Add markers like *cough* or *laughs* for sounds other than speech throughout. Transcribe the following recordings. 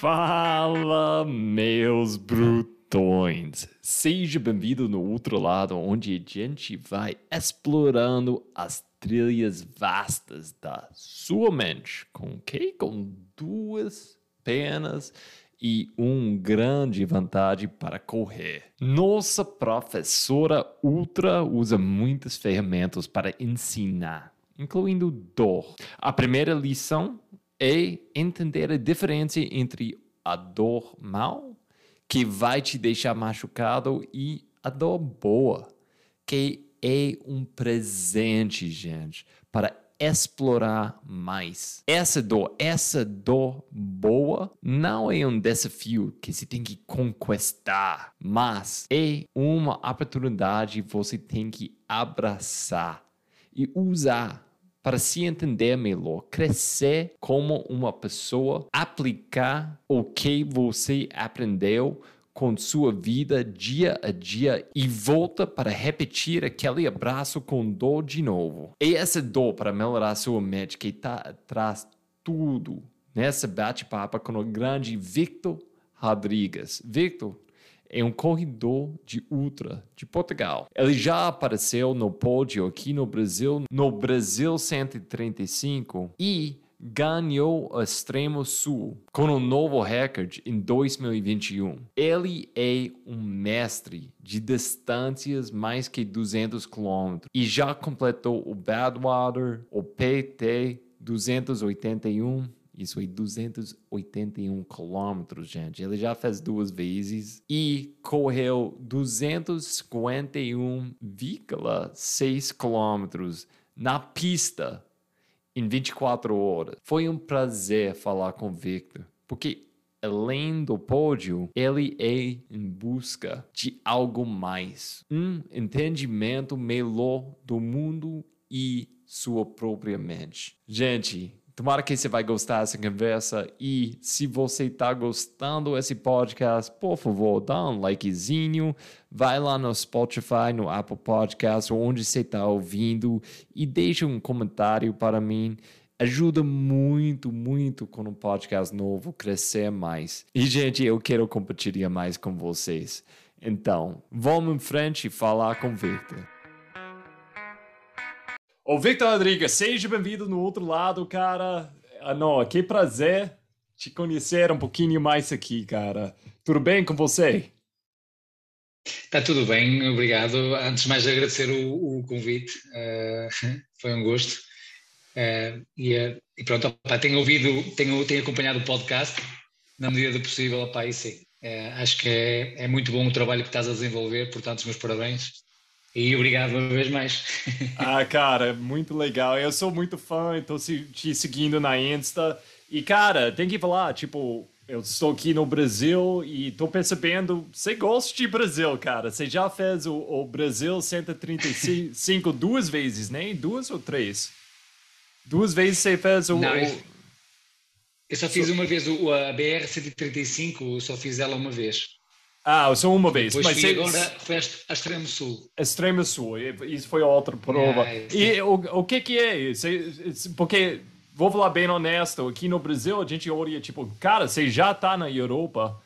Fala, meus brutões! Seja bem-vindo no outro lado, onde a gente vai explorando as trilhas vastas da sua mente. Com que? Com duas penas e uma grande vantagem para correr. Nossa professora Ultra usa muitas ferramentas para ensinar, incluindo dor. A primeira lição é entender a diferença entre a dor mal, que vai te deixar machucado, e a dor boa, que é um presente, gente, para explorar mais. Essa dor, essa dor boa, não é um desafio que você tem que conquistar, mas é uma oportunidade que você tem que abraçar e usar para se entender melhor, crescer como uma pessoa, aplicar o que você aprendeu com sua vida dia a dia e volta para repetir aquele abraço com dor de novo. E essa dor para melhorar sua mente que está atrás tudo nessa bate-papo com o grande Victor Rodrigues. Victor, é um corredor de ultra de Portugal. Ele já apareceu no pódio aqui no Brasil, no Brasil 135 e ganhou o extremo sul com um novo recorde em 2021. Ele é um mestre de distâncias mais que 200 km e já completou o Badwater, o PT 281 isso aí, 281 quilômetros, gente. Ele já fez duas vezes e correu 251,6 quilômetros na pista em 24 horas. Foi um prazer falar com o Victor, porque além do pódio, ele é em busca de algo mais, um entendimento melhor do mundo e sua própria mente. Gente, Tomara que você vai gostar dessa conversa e se você está gostando desse podcast, por favor, dá um likezinho, vai lá no Spotify, no Apple Podcast, onde você está ouvindo e deixa um comentário para mim. Ajuda muito, muito com um podcast novo crescer mais. E, gente, eu quero compartilhar mais com vocês. Então, vamos em frente e falar com Victor. Ô, Victor Rodrigues, seja bem-vindo no outro lado, cara. Ah, não, que prazer te conhecer um pouquinho mais aqui, cara. Tudo bem com você? Está tudo bem, obrigado. Antes de mais agradecer o, o convite, uh, *laughs* foi um gosto. Uh, e, uh, e, pronto, opa, tenho ouvido, tenho, tenho acompanhado o podcast na medida do possível, opa, e sim. acho que é, é muito bom o trabalho que estás a desenvolver, portanto, os meus parabéns. E obrigado uma vez mais. *laughs* ah, cara, muito legal. Eu sou muito fã, estou te seguindo na Insta. E, cara, tem que falar, tipo, eu estou aqui no Brasil e estou percebendo, você gosta de Brasil, cara. Você já fez o, o Brasil 135 *laughs* duas vezes, né? Duas ou três? Duas vezes você fez o... Não. Eu, eu só fiz uma vez o, a BR 135, só fiz ela uma vez. Ah, só uma vez. Depois mas agora foi a Extremo Sul. Extremo Sul, isso foi outra prova. É, e o, o que que é isso? Porque, vou falar bem honesto, aqui no Brasil a gente olha, tipo, cara, você já tá na Europa,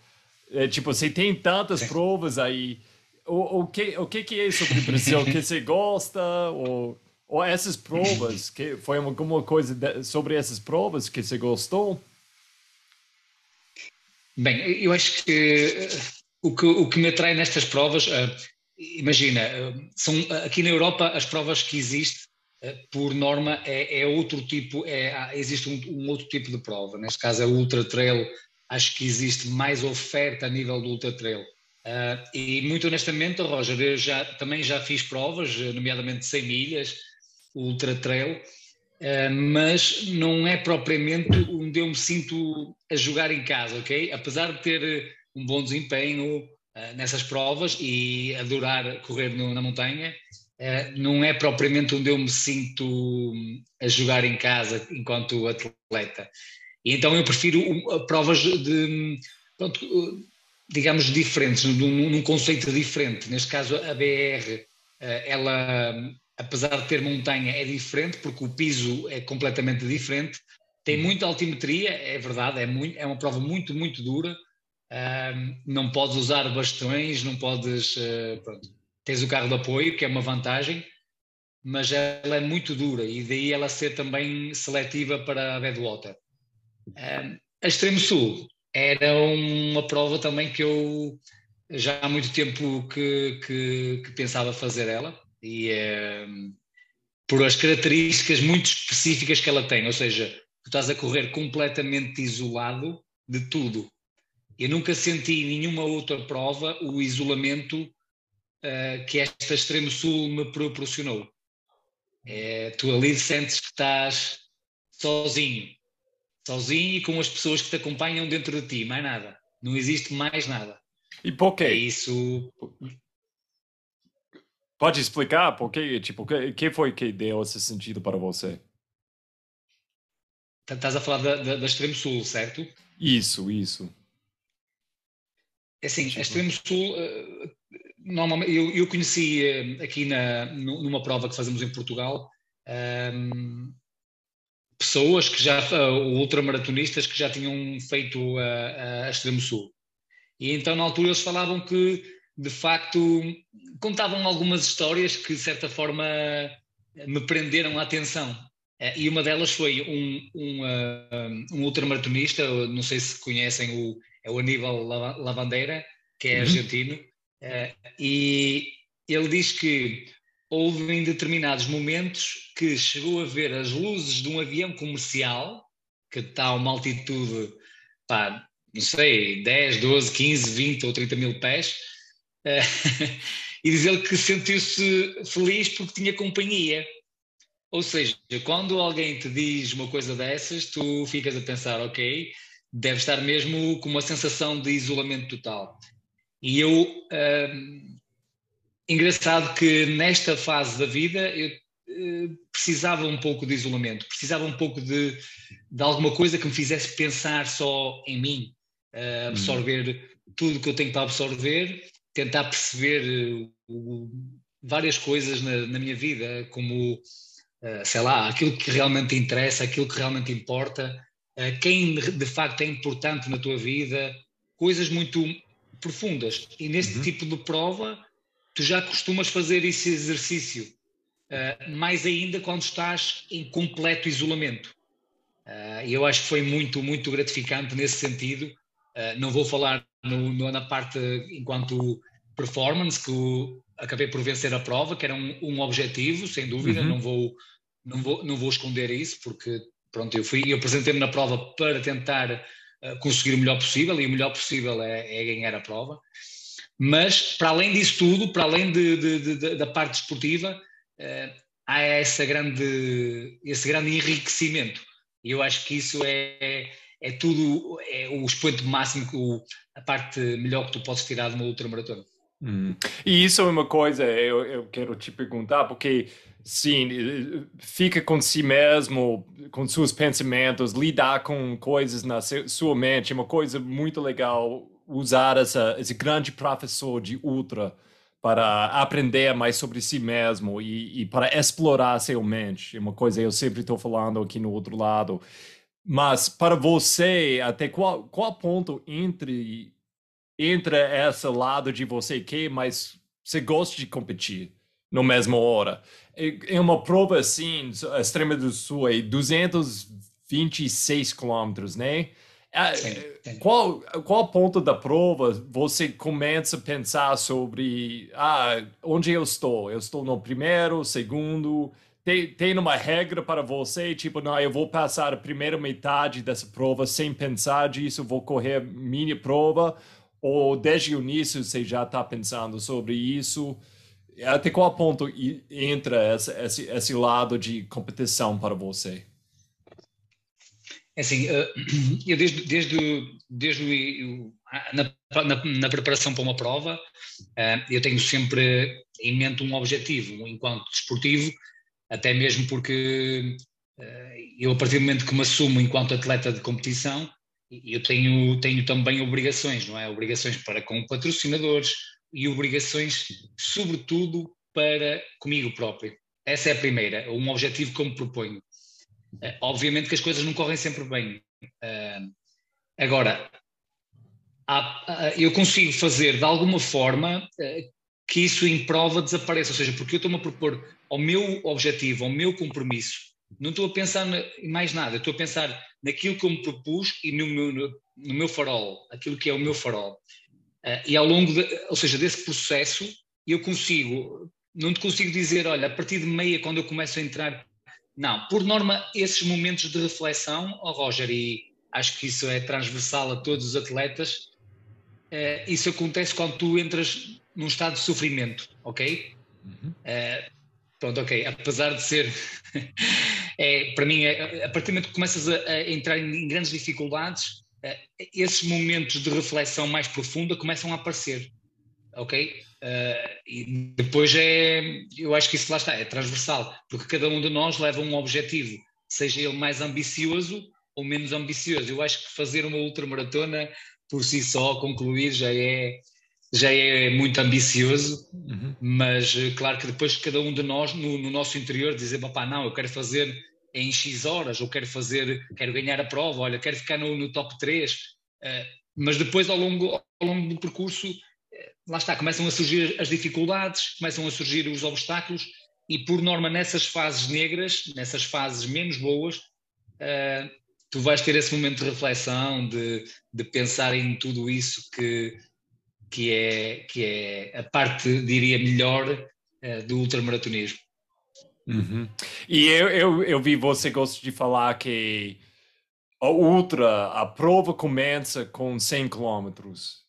é, tipo, você tem tantas sim. provas aí, o, o, que, o que que é sobre o Brasil? que você gosta? Ou, ou essas provas, que foi alguma coisa de, sobre essas provas que você gostou? Bem, eu acho que o que, o que me atrai nestas provas, uh, imagina, uh, são, uh, aqui na Europa as provas que existem, por norma, é, é, outro tipo, é, existe um, um, outro tipo de prova. Neste caso, a Ultra Trail, acho que existe mais oferta a nível do Ultra Trail. e muito honestamente, Roger, eu já, também já fiz provas, nomeadamente 100 milhas, Ultra Trail, mas não é propriamente onde eu me sinto a jogar em casa, ok? Apesar de ter um bom desempenho uh, nessas provas e adorar correr no, na montanha. Uh, não é propriamente onde eu me sinto a jogar em casa enquanto atleta. E então eu prefiro provas de, pronto, digamos, diferentes, num, num, conceito diferente. Neste caso, a BR, ela, apesar de ter montanha, é diferente porque o piso é completamente diferente Tem muita altimetria, é verdade, é, muito, é uma prova muito, muito dura. Uh, não podes usar bastões, não podes. Uh. Tens o carro de apoio, que é uma vantagem, mas ela é muito dura e daí ela ser também seletiva para a Badwater. Uh, a Extremo Sul era uma prova também que eu já há muito tempo que, que, que pensava fazer ela e por as características muito específicas que ela tem, ou seja, tu estás a correr completamente isolado de tudo. Eu nunca senti em nenhuma outra prova o isolamento uh, que esta Extremo Sul me proporcionou. É, tu ali sentes que estás sozinho, sozinho e com as pessoas que te acompanham dentro de ti, mais nada. Não existe mais nada. E por quê? É isso. Pode explicar por quê? Tipo, o que foi que deu esse sentido para você? Tá, estás a falar da, da, da Extremo Sul, certo? Isso, isso. É assim, a Extremo Sul, uh, normalmente, eu, eu conheci uh, aqui na, numa prova que fazemos em Portugal, um, ehm, pessoas que já, uh, ultramaratonistas que já tinham feito a, a Extremo Sul. E então, na altura, eles falavam que, de facto, contavam algumas histórias que, de certa forma, me prenderam a atenção. Eh, e uma delas foi um, um, um ultramaratonista, não sei se conhecem, o, é o Aníbal Lavandeira, que é uhum. argentino, uh, e ele diz que houve em determinados momentos que chegou a ver as luzes de um avião comercial, que está a uma altitude, pá, não sei, 10, 12, 15, 20 ou 30 mil pés, uh, *laughs* e diz ele que sentiu-se feliz porque tinha companhia. Ou seja, quando alguém te diz uma coisa dessas, tu ficas a pensar, ok, deve estar mesmo com uma sensação de isolamento total. E eu, hum, engraçado que nesta fase da vida eu uh, precisava um pouco de isolamento, precisava um pouco de, de alguma coisa que me fizesse pensar só em mim, uh, absorver hum. tudo que eu tenho para absorver, tentar perceber uh, várias coisas na, na minha vida, como eh, sei lá, aquilo que realmente interessa, aquilo que realmente importa, uh, quem de facto é importante na tua vida, coisas muito profundas. E neste uhum. tipo de prova, tu já costumas fazer esse exercício, uh, mais ainda quando estás em completo isolamento. E eu acho que foi muito, muito gratificante nesse sentido. não vou falar no, no, na parte enquanto performance, que acabei por vencer a prova, que era um, um objetivo, sem dúvida, uhum. não vou não vou, não vou esconder isso, porque pronto, eu fui, eu apresentei-me na prova para tentar uh, conseguir o melhor possível, e o melhor possível é, é, ganhar a prova. Mas, para além disso tudo, para além de, de, de, da parte esportiva, uh, há essa grande, esse grande enriquecimento. E eu acho que isso é, é tudo, é o expoente máximo, a parte melhor que tu podes tirar de uma ultramaratona. Hum. E isso é uma coisa, eu, eu quero te perguntar, porque Sim, fica com si mesmo, com seus pensamentos, lidar com coisas na sua mente, é uma coisa muito legal usar essa, esse grande professor de ultra para aprender mais sobre si mesmo e, e para explorar seu mente. É uma coisa que eu sempre estou falando aqui no outro lado. Mas para você, até qual, qual ponto entre, entre esse lado de você que mais você gosta de competir? no mesma hora. É uma prova assim, a extrema do sul é 226 quilômetros, né? É, sim. Qual, qual ponto da prova você começa a pensar sobre ah, onde eu estou? Eu estou no primeiro, segundo? Tem, tem uma regra para você, tipo, não, eu vou passar a primeira metade dessa prova sem pensar disso, vou correr minha prova? Ou desde o início você já está pensando sobre isso? Até qual ponto entra esse, esse, esse lado de competição para você? É assim, eh, *clears throat* eu desde, desde, desde o, na, na, na, preparação para uma prova, eh, eu tenho sempre em mente um objetivo, enquanto desportivo, até mesmo porque eh, eu, a partir do momento que me assumo enquanto atleta de competição, eu tenho, tenho também obrigações, não é? Obrigações para com patrocinadores, e obrigações, sobretudo para comigo próprio. Essa é a primeira, um objetivo que eu me proponho. Uh, obviamente que as coisas não correm sempre bem. Agora, eu consigo fazer de alguma forma que isso em prova desapareça, ou seja, porque eu estou-me a propor ao meu objetivo, ao meu compromisso, não estou a pensar em mais nada, estou a pensar naquilo que eu me propus e no meu, no, meu farol, aquilo que é o meu farol. Uh, e ao longo, de, ou seja, desse processo, eu consigo, não te consigo dizer, olha, a partir de meia, quando eu começo a entrar. Não, por norma, esses momentos de reflexão, oh Roger, e acho que isso é transversal a todos os atletas, uh, isso acontece quando tu entras num estado de sofrimento, ok? Uhum. Uh, pronto, ok. Apesar de ser, *laughs* é, para mim, é, a partir do momento que começas a, a entrar em, em, grandes dificuldades, uh, esses momentos de reflexão mais profunda começam a aparecer, ok? Uh, e depois é, eu acho que isso lá está, é transversal, porque cada um de nós leva um objetivo, seja ele mais ambicioso ou menos ambicioso. Eu acho que fazer uma ultramaratona por si só, concluir, já é já é muito ambicioso, uhum. mas claro que depois cada um de nós, no, no nosso interior, dizer, papá, não, eu quero fazer em X horas, ou quero fazer, quero ganhar a prova, olha, quero ficar no, no top 3, uh, eh, mas depois ao longo, ao longo do percurso, uh, lá está, começam a surgir as dificuldades, começam a surgir os obstáculos, e por norma nessas fases negras, nessas fases menos boas, uh, tu vais ter esse momento de reflexão, de, de pensar em tudo isso que que é, que é a parte, diria, melhor do ultramaratonismo. Uhum. E eu, eu, eu vi você gosta de falar que a ultra, a prova começa com 100 quilômetros.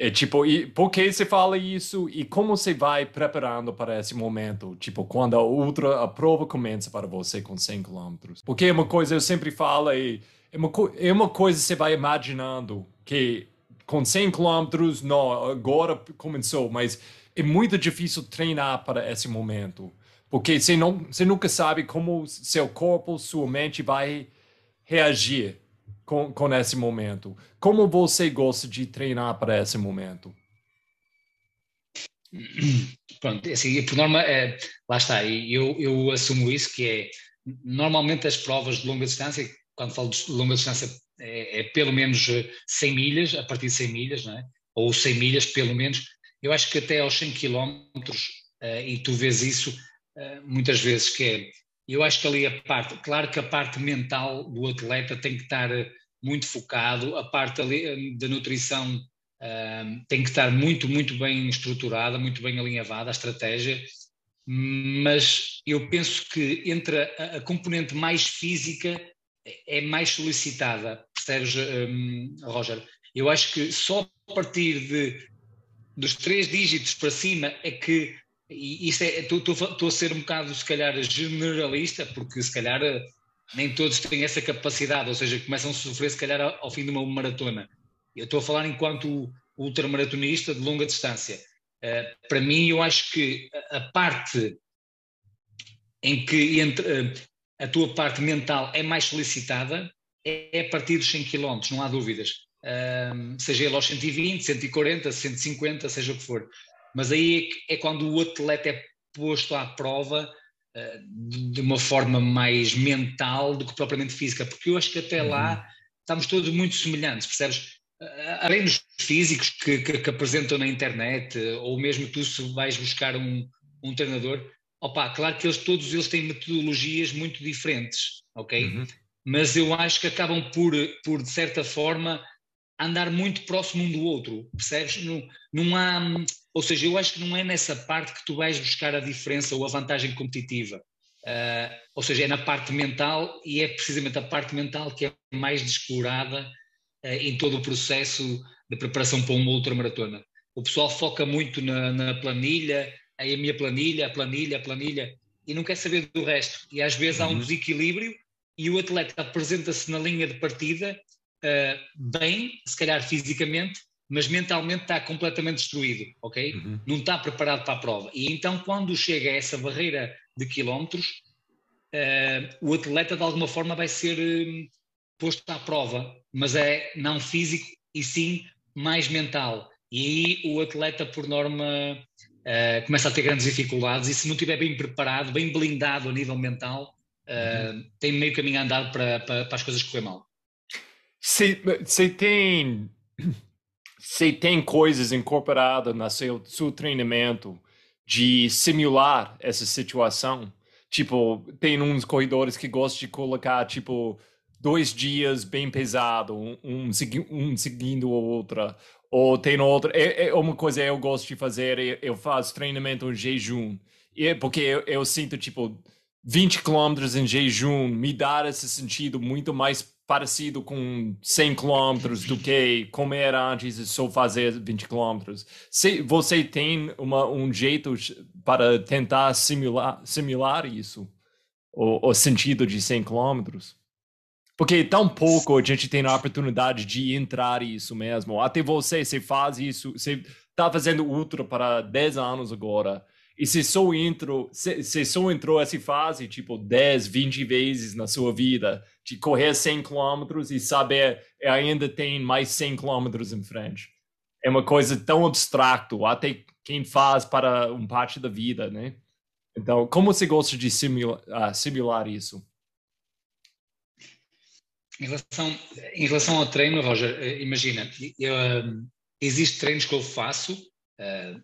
É tipo, e por que você fala isso e como você vai preparando para esse momento? Tipo, quando a ultra, a prova começa para você com 100 quilômetros. Porque é uma coisa, eu sempre falo, é, é, uma, é uma coisa você vai imaginando que com 100 quilômetros, não, agora começou, mas é muito difícil treinar para esse momento, porque você, não, você nunca sabe como seu corpo, sua mente vai reagir com, com esse momento. Como você gosta de treinar para esse momento? Pronto, assim, por norma, é, lá está, eu, eu assumo isso, que é, normalmente as provas de longa distância, quando falo de longa distância é, é, pelo menos 100 eh, milhas, a partir de 100 milhas, não é? ou 100 milhas pelo menos. Eu acho que até aos 100 quilómetros, uh, e tu vês isso muitas vezes, que é, eu acho que ali a parte, claro que a parte mental do atleta tem que estar muito focado, a parte ali da nutrição tem que estar muito, muito bem estruturada, muito bem alinhavada, a estratégia, mas eu penso que entre a, a componente mais física é mais solicitada, percebes, um, Roger? Eu acho que só a partir de, dos três dígitos para cima é que, e isso é, estou a ser um bocado, se calhar, generalista, porque se calhar nem todos têm essa capacidade, ou seja, começam a sofrer, se calhar, ao fim de uma maratona. Eu estou a falar enquanto ultramaratonista de longa distância. Uh, para mim, eu acho que a parte em que entre, uh, a tua parte mental é mais solicitada, é a partir dos 100 km, não há dúvidas. Um, seja ele aos 120, 140, 150, seja o que for. Mas aí é, é quando o atleta é posto à prova uh, de uma forma mais mental do que propriamente física, porque eu acho que até uhum. lá estamos todos muito semelhantes, percebes? Uh, além dos físicos que, que, que, apresentam na internet, uh, ou mesmo tu se vais buscar um, um treinador, Opa, claro que eles, todos eles têm metodologias muito diferentes, ok? Uhum. Mas eu acho que acabam por, por, de certa forma, andar muito próximo um do outro, percebes? Não, não há, ou seja, eu acho que não é nessa parte que tu vais buscar a diferença ou a vantagem competitiva. Uh, ou seja, é na parte mental e é precisamente a parte mental que é mais descurada uh, em todo o processo de preparação para uma ultramaratona. O pessoal foca muito na, na planilha, aí a minha planilha, a planilha, a planilha, e não quer saber do resto. E às vezes uhum. há um uhum. desequilíbrio e o atleta apresenta-se na linha de partida uh, bem, se calhar fisicamente, mas mentalmente está completamente destruído, ok? Uhum. Não está preparado para a prova. E então, quando chega a essa barreira de quilómetros, uh, o atleta de alguma forma vai ser uh, posto à prova, mas é não físico e sim mais mental. E aí o atleta, por norma, uh, começa a ter grandes dificuldades e se não estiver bem preparado, bem blindado a nível mental, uh, tem meio caminho andado para, para, para as coisas correr mal. Você tem você tem coisas incorporadas no seu, seu treinamento de simular essa situação? Tipo, tem uns corredores que gostam de colocar, tipo, dois dias bem pesado, um, um, um seguindo o outro. Ou tem outra. É, é, uma coisa eu gosto de fazer, eu faço treinamento em jejum. E, é porque eu, eu sinto, tipo, 20 quilômetros em jejum me dá esse sentido muito mais parecido com 100 quilômetros do que comer antes e só fazer 20 quilômetros. Se você tem uma, um jeito para tentar simular, simular isso, o, o sentido de 100 quilômetros? Porque tão pouco a gente tem a oportunidade de entrar isso mesmo. Até você, você faz isso, você está fazendo ultra para 10 anos agora, e se só entrou, se, se só entrou essa fase, tipo, 10, 20 vezes na sua vida, de correr 100 quilômetros e saber ainda tem mais 100 quilômetros em frente. É uma coisa tão abstrato, até quem faz para um parte da vida, né? Então, como você gosta de simular, uh, simular isso? Em relação, em relação ao treino, Roger, eh, imagina, eu, um, existem treinos que eu faço uh,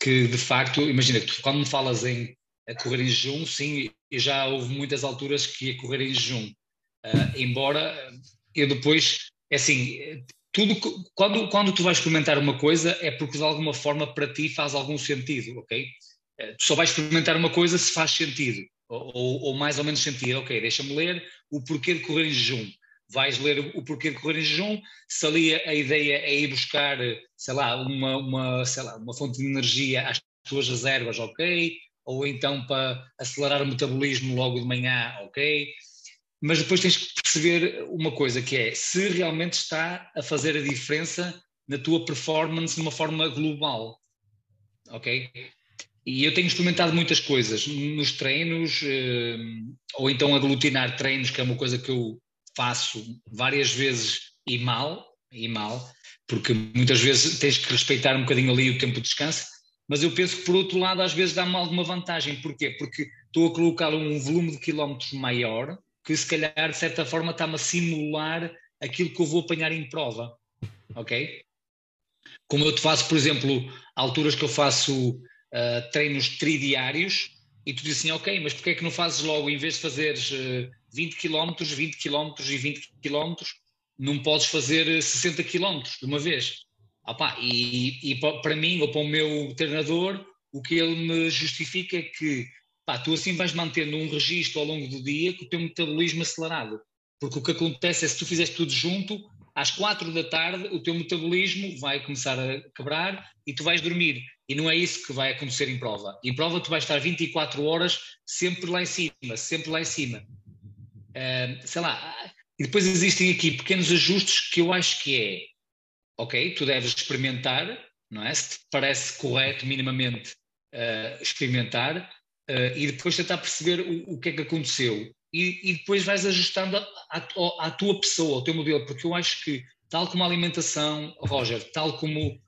que de facto, imagina, tu, quando me falas em correr em jejum, sim, já houve muitas alturas que ia correr em jejum, uh, embora eu depois, é assim, tudo quando, quando tu vais experimentar uma coisa é porque de alguma forma para ti faz algum sentido, ok? Uh, tu só vais experimentar uma coisa se faz sentido, ou, ou, ou mais ou menos sentido, ok, deixa-me ler o porquê de correr em jejum vais ler o porquê de correr em jejum, se ali a ideia é ir buscar, sei lá, uma, uma, sei lá, uma fonte de energia às tuas reservas, ok, ou então para acelerar o metabolismo logo de manhã, ok, mas depois tens que perceber uma coisa que é, se realmente está a fazer a diferença na tua performance de uma forma global, ok? E eu tenho experimentado muitas coisas nos treinos, eh, ou então aglutinar treinos, que é uma coisa que eu faço várias vezes e mal, e mal, porque muitas vezes tens que respeitar um bocadinho ali o tempo de descanso, mas eu penso que por outro lado às vezes dá-me alguma vantagem, porquê? Porque estou a colocar um volume de quilómetros maior, que se calhar de certa forma está-me a simular aquilo que eu vou apanhar em prova, ok? Como eu te faço, por exemplo, alturas que eu faço uh, treinos tridiários, e tu dizes assim, ok, mas porquê é que não fazes logo, em vez de fazeres uh, 20 km, 20 km e 20 km, não podes fazer 60 km de uma vez. Opa, e, e para mim, ou para o meu treinador, o que ele me justifica é que pá, tu assim vais mantendo um registro ao longo do dia com o teu metabolismo acelerado. Porque o que acontece é se tu fizeres tudo junto, às quatro da tarde o teu metabolismo vai começar a quebrar e tu vais dormir. E não é isso que vai acontecer em prova. Em prova tu vais estar 24 horas sempre lá em cima, sempre lá em cima sei lá, e depois existem aqui pequenos ajustes que eu acho que é, ok, tu deves experimentar, não é? Se te parece correto minimamente uh, experimentar uh, e depois tentar perceber o, o que é que aconteceu e, e depois vais ajustando à, à tua pessoa, ao teu modelo, porque eu acho que tal como a alimentação, Roger, tal como uh,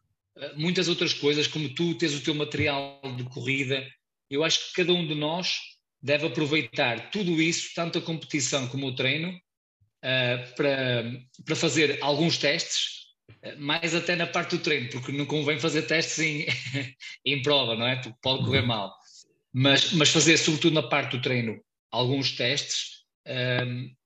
muitas outras coisas, como tu tens o teu material de corrida, eu acho que cada um de nós deve aproveitar tudo isso, tanto a competição como o treino, uh, para, para fazer alguns testes, uh, mais até na parte do treino, porque não convém fazer testes em, *laughs* em prova, não é? Porque pode correr mal. Mas, mas fazer, sobretudo na parte do treino, alguns testes um, ah,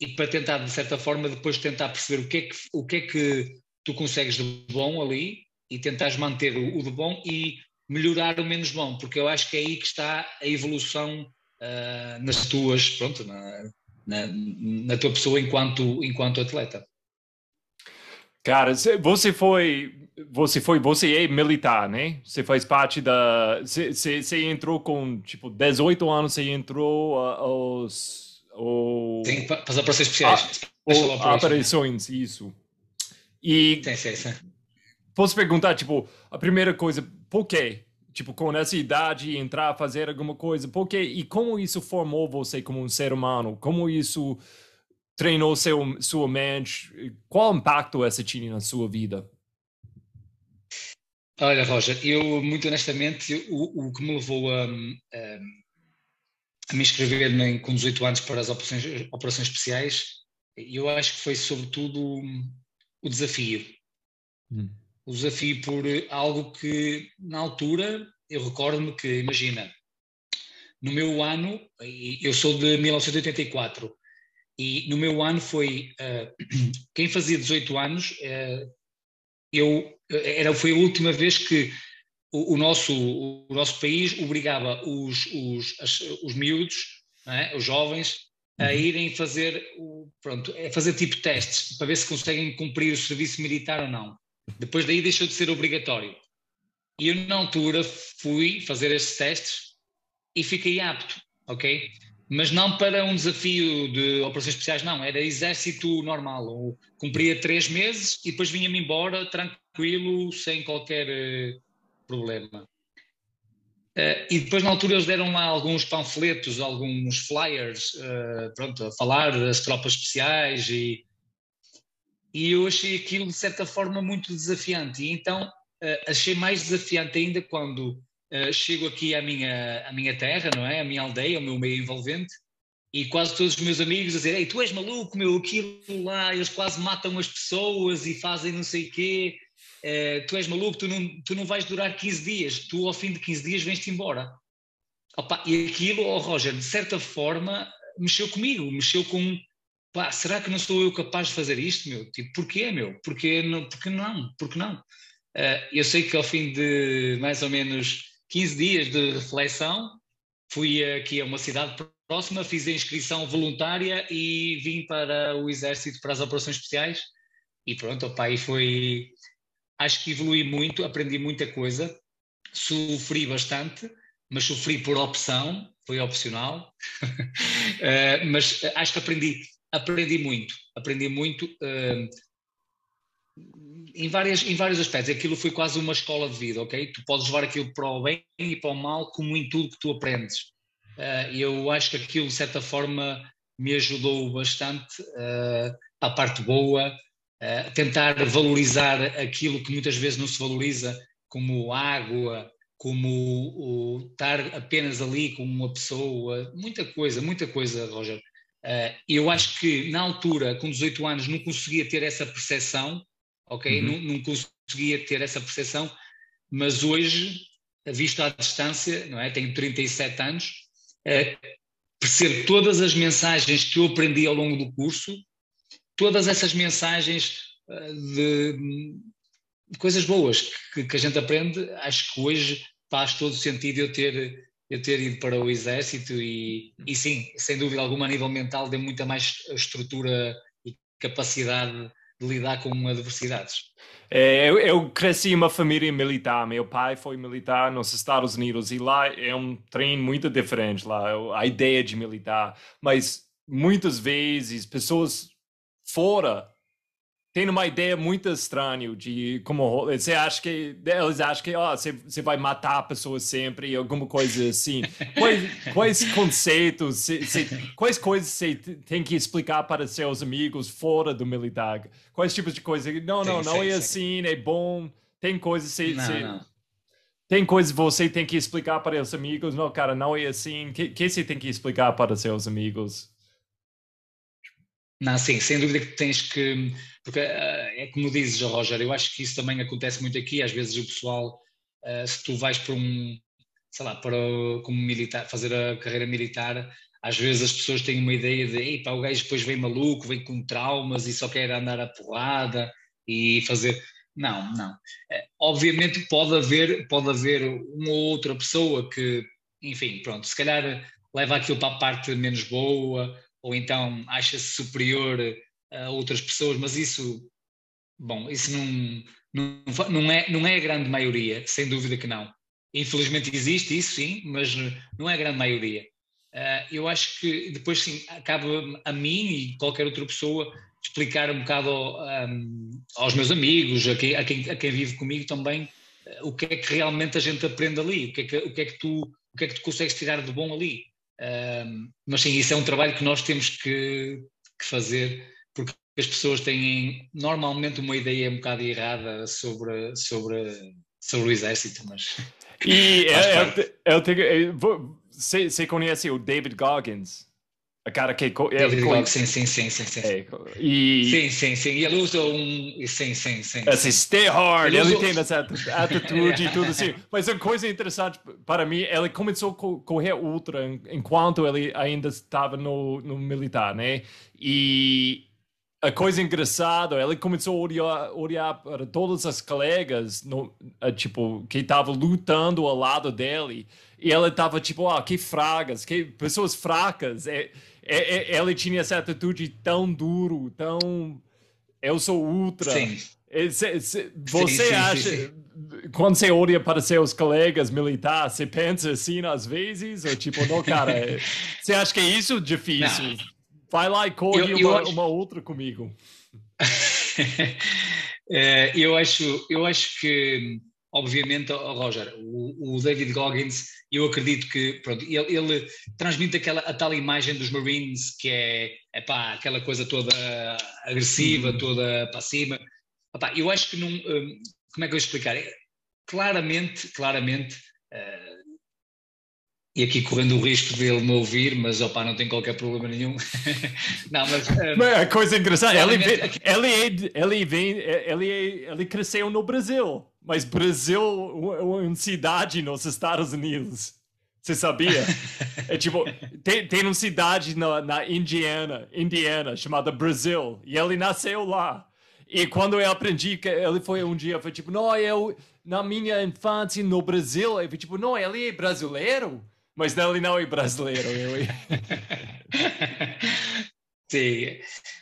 e para tentar, de certa forma, depois tentar perceber o que é que, o que, é que tu consegues de bom ali e tentares manter o, o de bom e melhorar o menos bom, porque eu acho que é aí que está a evolução uh, nas tuas, pronto, na, na, na, tua pessoa enquanto, enquanto atleta. Cara, você foi, você foi, você é militar, né? Você faz parte da, você, você, você entrou com, tipo, 18 anos, você entrou aos... O... Sim, para as operações especiais. Ah, operações, isso. E sim, sim, sim. posso perguntar, tipo, a primeira coisa, por quê? tipo, com essa idade, entrar a fazer alguma coisa? Porque, e como isso formou você como um ser humano? Como isso treinou seu, sua mente? Qual impacto essa tinha na sua vida? Olha, Roger, eu, muito honestamente, o, o que me levou a, a, a me inscrever com 18 anos para as operações, operações especiais, eu acho que foi sobretudo o desafio. Hum. O desafio por algo que, na altura, eu recordo-me que, imagina, no meu ano, eu sou de 1984, e no meu ano foi, uh, *clears throat* quem fazia 18 anos, uh, eu, era, foi a última vez que o, o nosso, o, nosso país obrigava os, os, as, os miúdos, é? os jovens, a uhum. irem fazer, o, pronto, a fazer tipo testes, para ver se conseguem cumprir o serviço militar ou não. Depois daí deixou de ser obrigatório. E eu, na altura, fui fazer esses testes e fiquei apto, ok? Mas não para um desafio de operações especiais, não, era exército normal. Eu cumpria três meses e depois vinha-me embora tranquilo, sem qualquer uh, problema. Uh, e depois, na altura, eles deram lá alguns panfletos, alguns flyers, uh, pronto, a falar das tropas especiais e, e eu achei aquilo, de certa forma, muito desafiante. E então, achei mais desafiante ainda quando uh, chego aqui à minha, à minha terra, não é? À minha aldeia, ao meu meio envolvente, e quase todos os meus amigos a dizer: Ei, tu és maluco, meu, aquilo lá, eles quase matam as pessoas e fazem não sei o quê. Uh, tu és maluco, tu não, tu não vais durar 15 dias, tu ao fim de 15 dias vens-te embora. Opa, e aquilo, oh Roger, de certa forma, mexeu comigo, mexeu com. Pá, será que não sou eu capaz de fazer isto, meu? Tipo, porquê, meu? Porquê não? Porquê não? Porquê não? Uh, eu sei que ao fim de mais ou menos 15 dias de reflexão, fui aqui a uma cidade próxima, fiz a inscrição voluntária e vim para o Exército para as operações especiais. E pronto, opa, e foi. Acho que evolui muito, aprendi muita coisa, sofri bastante, mas sofri por opção, foi opcional. uh, *laughs* mas acho que aprendi, aprendi muito, aprendi muito. Uh, em, várias, em vários aspectos. Aquilo foi quase uma escola de vida, ok? Tu podes levar aquilo para o bem e para o mal, como em tudo que tu aprendes. Uh, eu acho que aquilo, de certa forma, me ajudou bastante uh, a parte boa, uh, tentar valorizar aquilo que muitas vezes não se valoriza, como água, como o, o estar apenas ali como uma pessoa, muita coisa, muita coisa, Roger. Uh, eu acho que na altura, com 18 anos, não conseguia ter essa percepção ok? Uhum. Não, não conseguia ter essa percepção, mas hoje, visto à distância, não é? Tenho 37 anos, é, percebo todas as mensagens que eu aprendi ao longo do curso, todas essas mensagens uh, de, de, coisas boas que, que, a gente aprende, acho que hoje faz todo sentido eu ter eu ter ido para o exército e, e sim, sem dúvida alguma a nível mental deu muita mais estrutura e capacidade de lidar com adversidades. É, eu, eu, cresci em uma família militar. Meu pai foi militar nos Estados Unidos e lá é um trem muito diferente lá, a ideia de militar. Mas muitas vezes pessoas fora tem uma ideia muito estranha de como você acha que eles acham que oh, você, você vai matar a pessoa sempre alguma coisa assim. *laughs* Quais, quais conceitos você, você, quais coisas você tem que explicar para seus amigos fora do militar? Quais tipos de coisas não não sim, não sim, é sim. assim é bom. Tem coisas você, não, você não. tem coisas você tem que explicar para os amigos? Não cara não é assim. Que, que você tem que explicar para seus amigos não, sim, sem dúvida que tens que. Porque uh, é como dizes, Roger, eu acho que isso também acontece muito aqui. Às vezes o pessoal, uh, se tu vais para um, sei lá, para como militar, fazer a carreira militar, às vezes as pessoas têm uma ideia de, ei, pá, o gajo depois vem maluco, vem com traumas e só quer andar a porrada e fazer. Não, não. Uh, obviamente pode haver, pode haver uma ou outra pessoa que, enfim, pronto, se calhar leva aquilo para a parte menos boa ou então acha-se superior a outras pessoas, mas isso, bom, isso não, não, não, é, não é a grande maioria, sem dúvida que não. Infelizmente existe isso, sim, mas não é a grande maioria. Uh, eu acho que depois, sim, acaba a mim e qualquer outra pessoa explicar um bocado um, aos meus amigos, a quem, a quem, a quem vive comigo também, uh, o que é que realmente a gente aprende ali, o que é que, o que, é que, tu, o que, é que tu consegues tirar de bom ali mas sim, isso é um trabalho que nós temos que, que, fazer, porque as pessoas têm normalmente uma ideia um bocado errada sobre, sobre, sobre o exército, mas. E *laughs* eu, eu, tenho, você conhece o David Goggins? A cara que... David Goggins, sim, sim, sim, sim. Sim. É, e... sim, sim, sim. E ele usa um... Sim, sim, sim. Assim, stay hard. Ele, ele tem essa atitude e tudo assim. *laughs* Mas uma coisa interessante para mim, ele começou a correr ultra enquanto ele ainda estava no, no militar, né? E a coisa engraçada, ele começou a olhar, olhar para todas as colegas, no, tipo, que estavam lutando ao lado dele, e ela estava tipo, ah, que fragas, que pessoas fracas. É, é, é, ela tinha essa atitude tão duro, tão. Eu sou ultra. Sim. É, você sim, sim, acha, sim, quando você olha para seus colegas militares, você pensa assim às vezes? Ou tipo, não, cara, é, *laughs* você acha que é isso difícil? Não. Vai lá e corre eu, eu uma, acho... uma, outra comigo. *laughs* é, eu, acho, eu acho que, obviamente, Roger, o, o, David Goggins, eu acredito que pronto, ele, ele, transmite aquela, a tal imagem dos Marines que é epá, aquela coisa toda agressiva, uhum. toda para cima. Epá, eu acho que não. Hum, como é que eu vou explicar? Claramente, claramente. Uh, e aqui correndo o risco dele me ouvir, mas opa, não tem qualquer problema nenhum. *laughs* não, mas, um, a coisa engraçada, ele, ele, ele, vem, ele, ele cresceu no Brasil, mas Brasil é uma cidade nos Estados Unidos. Você sabia? *laughs* é tipo, tem, tem uma cidade na, na Indiana, Indiana, chamada Brasil, e ele nasceu lá. E quando eu aprendi que ele foi um dia, foi tipo, não, eu, na minha infância no Brasil, eu fui tipo, não, ele é brasileiro? Mas ele não é brasileiro. Eu... *laughs* sim.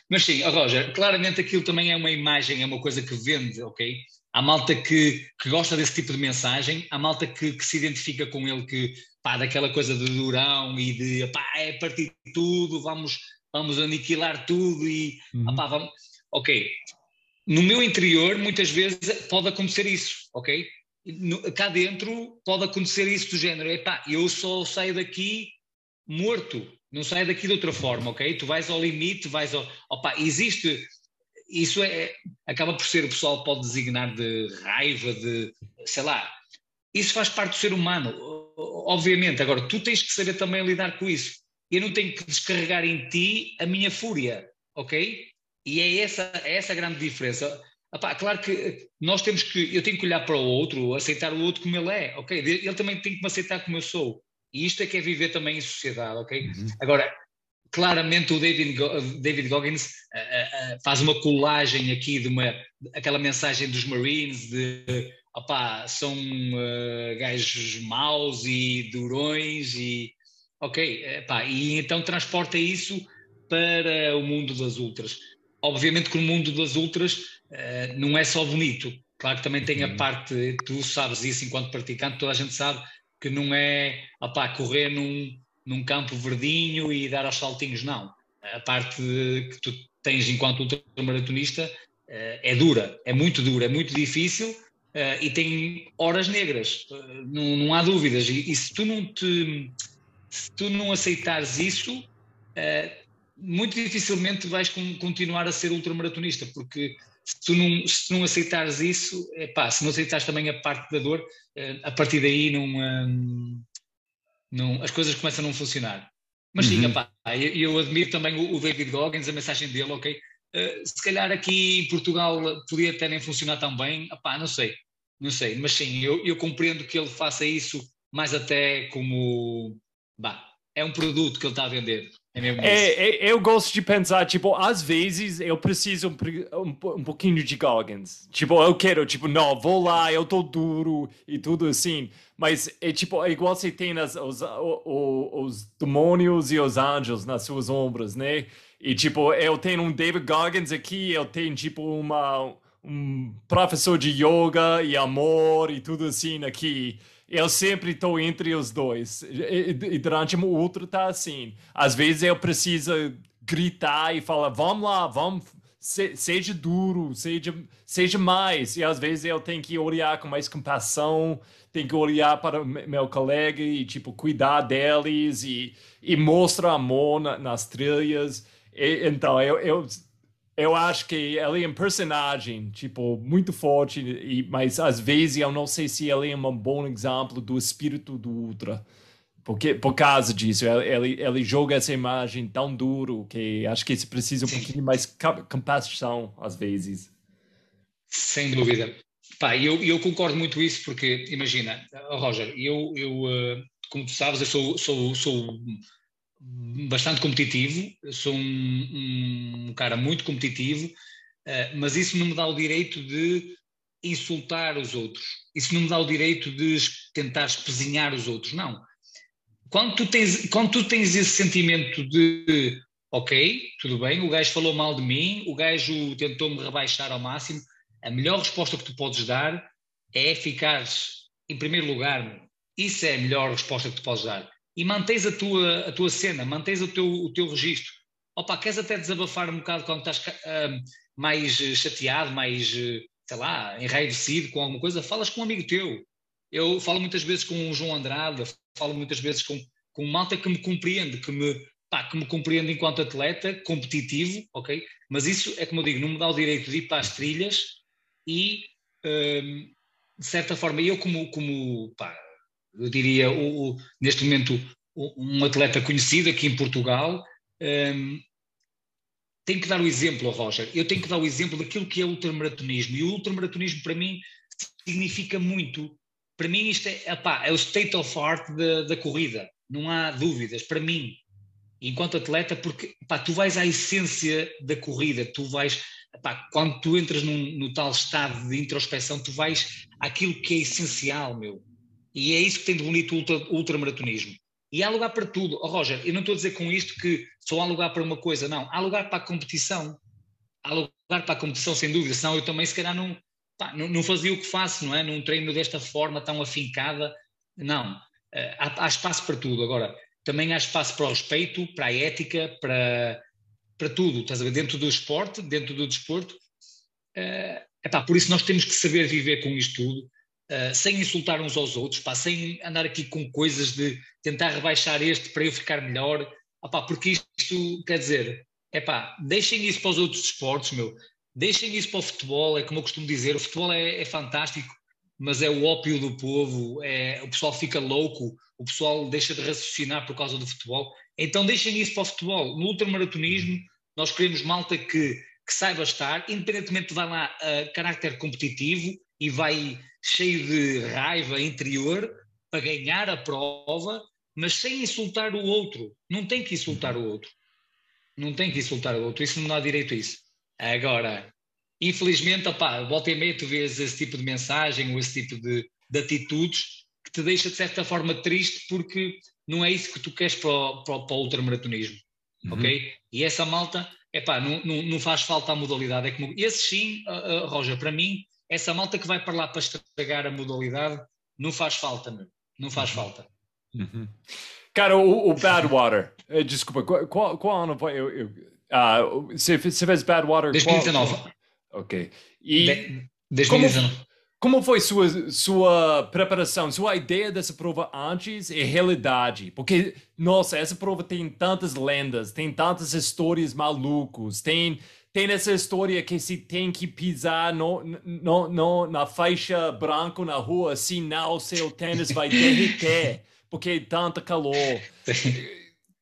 Mas sim, Roger, claramente aquilo também é uma imagem, é uma coisa que vende, ok? Há malta que, que gosta desse tipo de mensagem, há malta que, que se identifica com ele, que pá, daquela coisa de durão e de pá, é partir tudo, vamos, vamos aniquilar tudo e uhum. pá, vamos. Ok. No meu interior, muitas vezes pode acontecer isso, ok? no, cá dentro pode acontecer isso do género, epá, eu só saio daqui morto, não saio daqui de outra forma, ok? Tu vais ao limite, vais ao... Opa, existe, isso é, acaba por ser, o pessoal pode designar de raiva, de, sei lá, isso faz parte do ser humano, obviamente, agora tu tens que saber também lidar com isso, eu não tenho que descarregar em ti a minha fúria, ok? E é essa, é essa a grande diferença. Epá, claro que nós temos que, eu tenho que olhar para o outro, aceitar o outro como ele é, ok? Ele também tem que me aceitar como eu sou. E isto é que é viver também em sociedade, ok? Uhum. Agora, claramente o David, David Goggins uh, uh, faz uma colagem aqui de uma, aquela mensagem dos Marines de opá, são uh, gajos maus e durões e ok, epá, e então transporta isso para o mundo das ultras. Obviamente que no mundo das ultras não é só bonito. Claro que também tem a uhum. parte, tu sabes isso enquanto praticante, toda a gente sabe que não é opá, correr num, num campo verdinho e dar aos saltinhos, não. A parte que tu tens enquanto ultramaratonista uh, é dura, é muito dura, é muito difícil uh, e tem horas negras, uh, não, não há dúvidas. E, e, se tu não te se tu não aceitares isso, muito dificilmente vais continuar a ser ultramaratonista, porque se tu não, se tu não aceitares isso, epá, se não aceitares também a parte da dor, eh, a partir daí não, hum, não, as coisas começam a não funcionar. Mas sim, uhum. epá, eu, eu, admiro também o, David Goggins, a mensagem dele, ok? Uh, se calhar aqui em Portugal podia até nem funcionar tão bem, epá, não sei, não sei, mas sim, eu, eu compreendo que ele faça isso mais até como, bah, é um produto que ele está a vender. É, é, é, eu gosto de pensar, tipo, às vezes eu preciso um, um, um, pouquinho de Goggins. Tipo, eu quero, tipo, não, vou lá, eu tô duro e tudo assim. Mas é tipo, é igual você tem as, os, os, os demônios e os anjos nas suas ombros, né? E tipo, eu tenho um David Goggins aqui, eu tenho tipo uma, um professor de yoga e amor e tudo assim aqui eu sempre estou entre os dois. E, e, durante o outro tá assim. Às vezes eu preciso gritar e falar, vamos lá, vamos, se, seja duro, seja, seja mais. E às vezes eu tenho que olhar com mais compaixão, tenho que olhar para meu colega e, tipo, cuidar deles e, e mostrar amor na, nas trilhas. E, então, eu, eu eu acho que ele é um personagem, tipo, muito forte, e, mas às vezes eu não sei se ele é um bom exemplo do espírito do Ultra. porque, por causa disso, ele, ele joga essa imagem tão duro que acho que se precisa um Sim. pouquinho mais compaixão às vezes. Sem dúvida. Pá, eu, eu concordo muito isso porque, imagina, Roger, eu, eu eh, como tu sabes, eu sou, sou, sou bastante competitivo, sou um, um cara muito competitivo, uh, mas isso não me dá o direito de insultar os outros, isso não me dá o direito de tentar espezinhar os outros, não. Quando tu tens, quando tu tens esse sentimento de ok, tudo bem, o gajo falou mal de mim, o gajo tentou-me rebaixar ao máximo, a melhor resposta que tu podes dar é ficares em primeiro lugar. Isso é a melhor resposta que tu podes dar e mantens a tua, a tua cena, mantens o teu, o teu registro. Opa, queres até desabafar um bocado quando estás uh, mais chateado, mais, uh, sei lá, enraivecido com alguma coisa, falas com um amigo teu. Eu falo muitas vezes com o João Andrade, falo muitas vezes com, com malta que me compreende, que me, pá, que me compreende enquanto atleta, competitivo, ok? Mas isso é como eu digo, não me dá o direito de ir para as trilhas e, uh, de certa forma, eu como, como pá, eu diria, o, o, neste momento, um atleta conhecido aqui em Portugal, um, tem que dar o exemplo, Roger. Eu tenho que dar o exemplo daquilo que é o ultramaratonismo. E o ultramaratonismo, para mim, significa muito. Para mim, isto é, epá, é o state of art da, da corrida. Não há dúvidas. Para mim, enquanto atleta, porque epá, tu vais à essência da corrida, tu vais, epá, quando tu entras num, no tal estado de introspeção, tu vais àquilo que é essencial, meu. E é isso que tem de bonito o ultra, ultramaratonismo. E há lugar para tudo. Oh, Roger, eu não estou a dizer com isto que só há lugar para uma coisa, não. Há lugar para a competição. Há lugar para a competição, sem dúvida. Senão eu também, se calhar, não, pá, não, não, fazia o que faço, não é? Num treino desta forma, tão afincada. Não. Eh, há, há espaço para tudo. Agora, também há espaço para o respeito, para a ética, para, para tudo. Estás a ver? Dentro do esporte, dentro do desporto. Uh, epá, por isso nós temos que saber viver com isto tudo uh, sem insultar uns aos outros, pá, sem andar aqui com coisas de tentar rebaixar este para eu ficar melhor, opá, porque isto quer dizer, é pá, deixem isso para os outros esportes, meu, deixem isso para o futebol, é como eu costumo dizer, o futebol é, é fantástico, mas é o ópio do povo, é, o pessoal fica louco, o pessoal deixa de raciocinar por causa do futebol, então deixem isso para o futebol. No ultramaratonismo, nós queremos malta que, que saiba estar, independentemente de lá a carácter competitivo e vai cheio de raiva interior para ganhar a prova, mas sem insultar o outro. Não tem que insultar o outro. Não tem que insultar o outro. Isso não dá direito a isso. Agora, infelizmente, opá, volta e meia tu vês esse tipo de mensagem ou esse tipo de, de atitudes que te deixa de certa forma triste porque não é isso que tu queres para o, para o, para o ultramaratonismo. Uhum. Ok? E essa malta, epá, não, não, não faz falta a modalidade. É como, esse sim, uh, uh, Roger, para mim, essa malta que vai para lá para estragar a modalidade não faz falta, meu. não faz uhum. falta. Uhum. Cara, o, o Badwater, eh, desculpa, qual, qual ano foi? Eu, eu, uh, você, você fez Badwater? 2019. Qual, ok. E De, 2019. Como, como foi sua, sua preparação, sua ideia dessa prova antes e realidade? Porque, nossa, essa prova tem tantas lendas, tem tantas histórias malucas, tem tem essa história que se tem que pisar no, no, no, na faixa branca na rua, senão seu tênis vai derreter, *laughs* porque é tanto calor.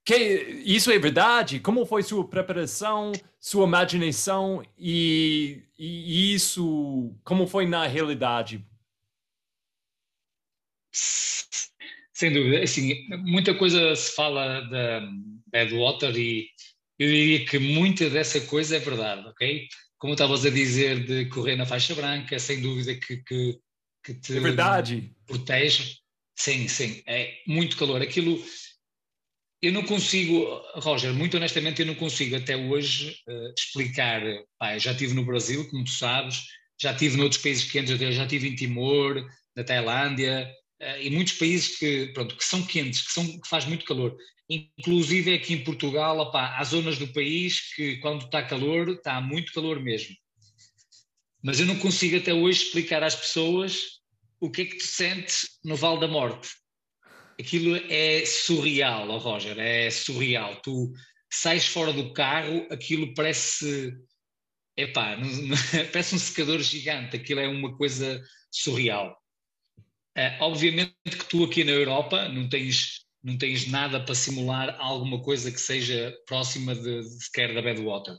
Que, isso é verdade? Como foi sua preparação, sua imaginação e, e isso, como foi na realidade? Sem dúvida, assim, muita coisa se fala da Badwater e eu diria que muita dessa coisa é verdade, ok? Como estavas a dizer de correr na faixa branca, sem dúvida que, que, que te é verdade. protege. Sim, sim, é muito calor. Aquilo, eu não consigo, Roger, muito honestamente, eu não consigo até hoje uh, explicar. Pá, já estive no Brasil, como tu sabes, já estive noutros países quentes, já estive em Timor, na Tailândia, e muitos países que, pronto, que são quentes, que, são, que faz muito calor. Inclusive aqui em Portugal, opa, há zonas do país que quando está calor, está muito calor mesmo. Mas eu não consigo até hoje explicar às pessoas o que é que tu sentes no Vale da Morte. Aquilo é surreal, oh Roger, é surreal. Tu sais fora do carro, aquilo parece, epá, *laughs* parece um secador gigante, aquilo é uma coisa surreal. É, obviamente que tu aqui na Europa não tens não tens nada para simular alguma coisa que seja próxima de, de sequer da Badwater.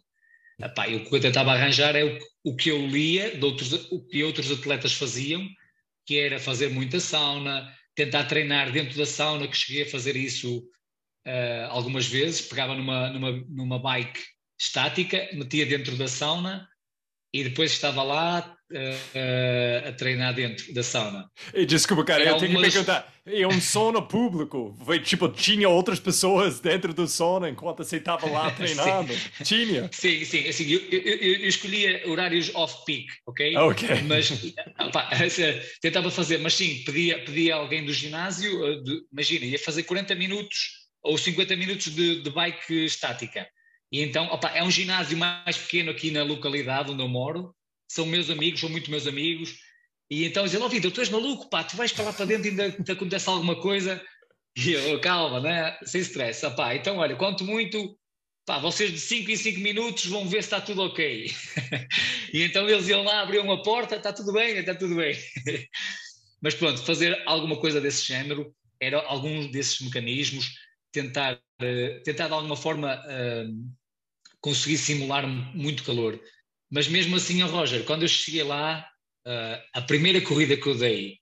Epá, e o que eu tentava arranjar é o, o que eu lia, de outros, o que outros atletas faziam, que era fazer muita sauna, tentar treinar dentro da sauna, que cheguei a fazer isso uh, algumas vezes, pegava numa, numa, numa bike estática, metia dentro da sauna e depois estava lá uh, a treinar dentro da sauna. Desculpa, cara, eu tenho que perguntar. É um sauna público? Foi, tipo, tinha outras pessoas dentro do sauna enquanto você estava lá *laughs* treinando? sim. Tinha? Sim, sim. Assim, eu, eu, eu escolhia horários off-peak, ok? Ok. Mas opa, tentava fazer, mas sim, pedia, pedia alguém do ginásio, eh, de, imagina, ia fazer 40 minutos ou 50 minutos de, de bike estática. E então, opa, é um ginásio mais pequeno aqui na localidade onde eu moro, são meus amigos, são muito meus amigos, e então dizem, ó oh, Vitor, tu és maluco, pá, tu vais para lá para dentro e ainda te acontece alguma coisa, e eu, calma, né? sem stress, pá, então olha, quanto muito, pá, vocês de 5 em 5 minutos vão ver se está tudo ok. *laughs* e então eles iam lá, abriam uma porta, está tudo bem, está tudo bem. *laughs* Mas pronto, fazer alguma coisa desse género, era alguns desses mecanismos, tentar, uh, tentar de alguma forma uh, conseguir simular muito calor. Mas mesmo assim, oh Roger, quando eu cheguei lá, uh, a primeira corrida que eu dei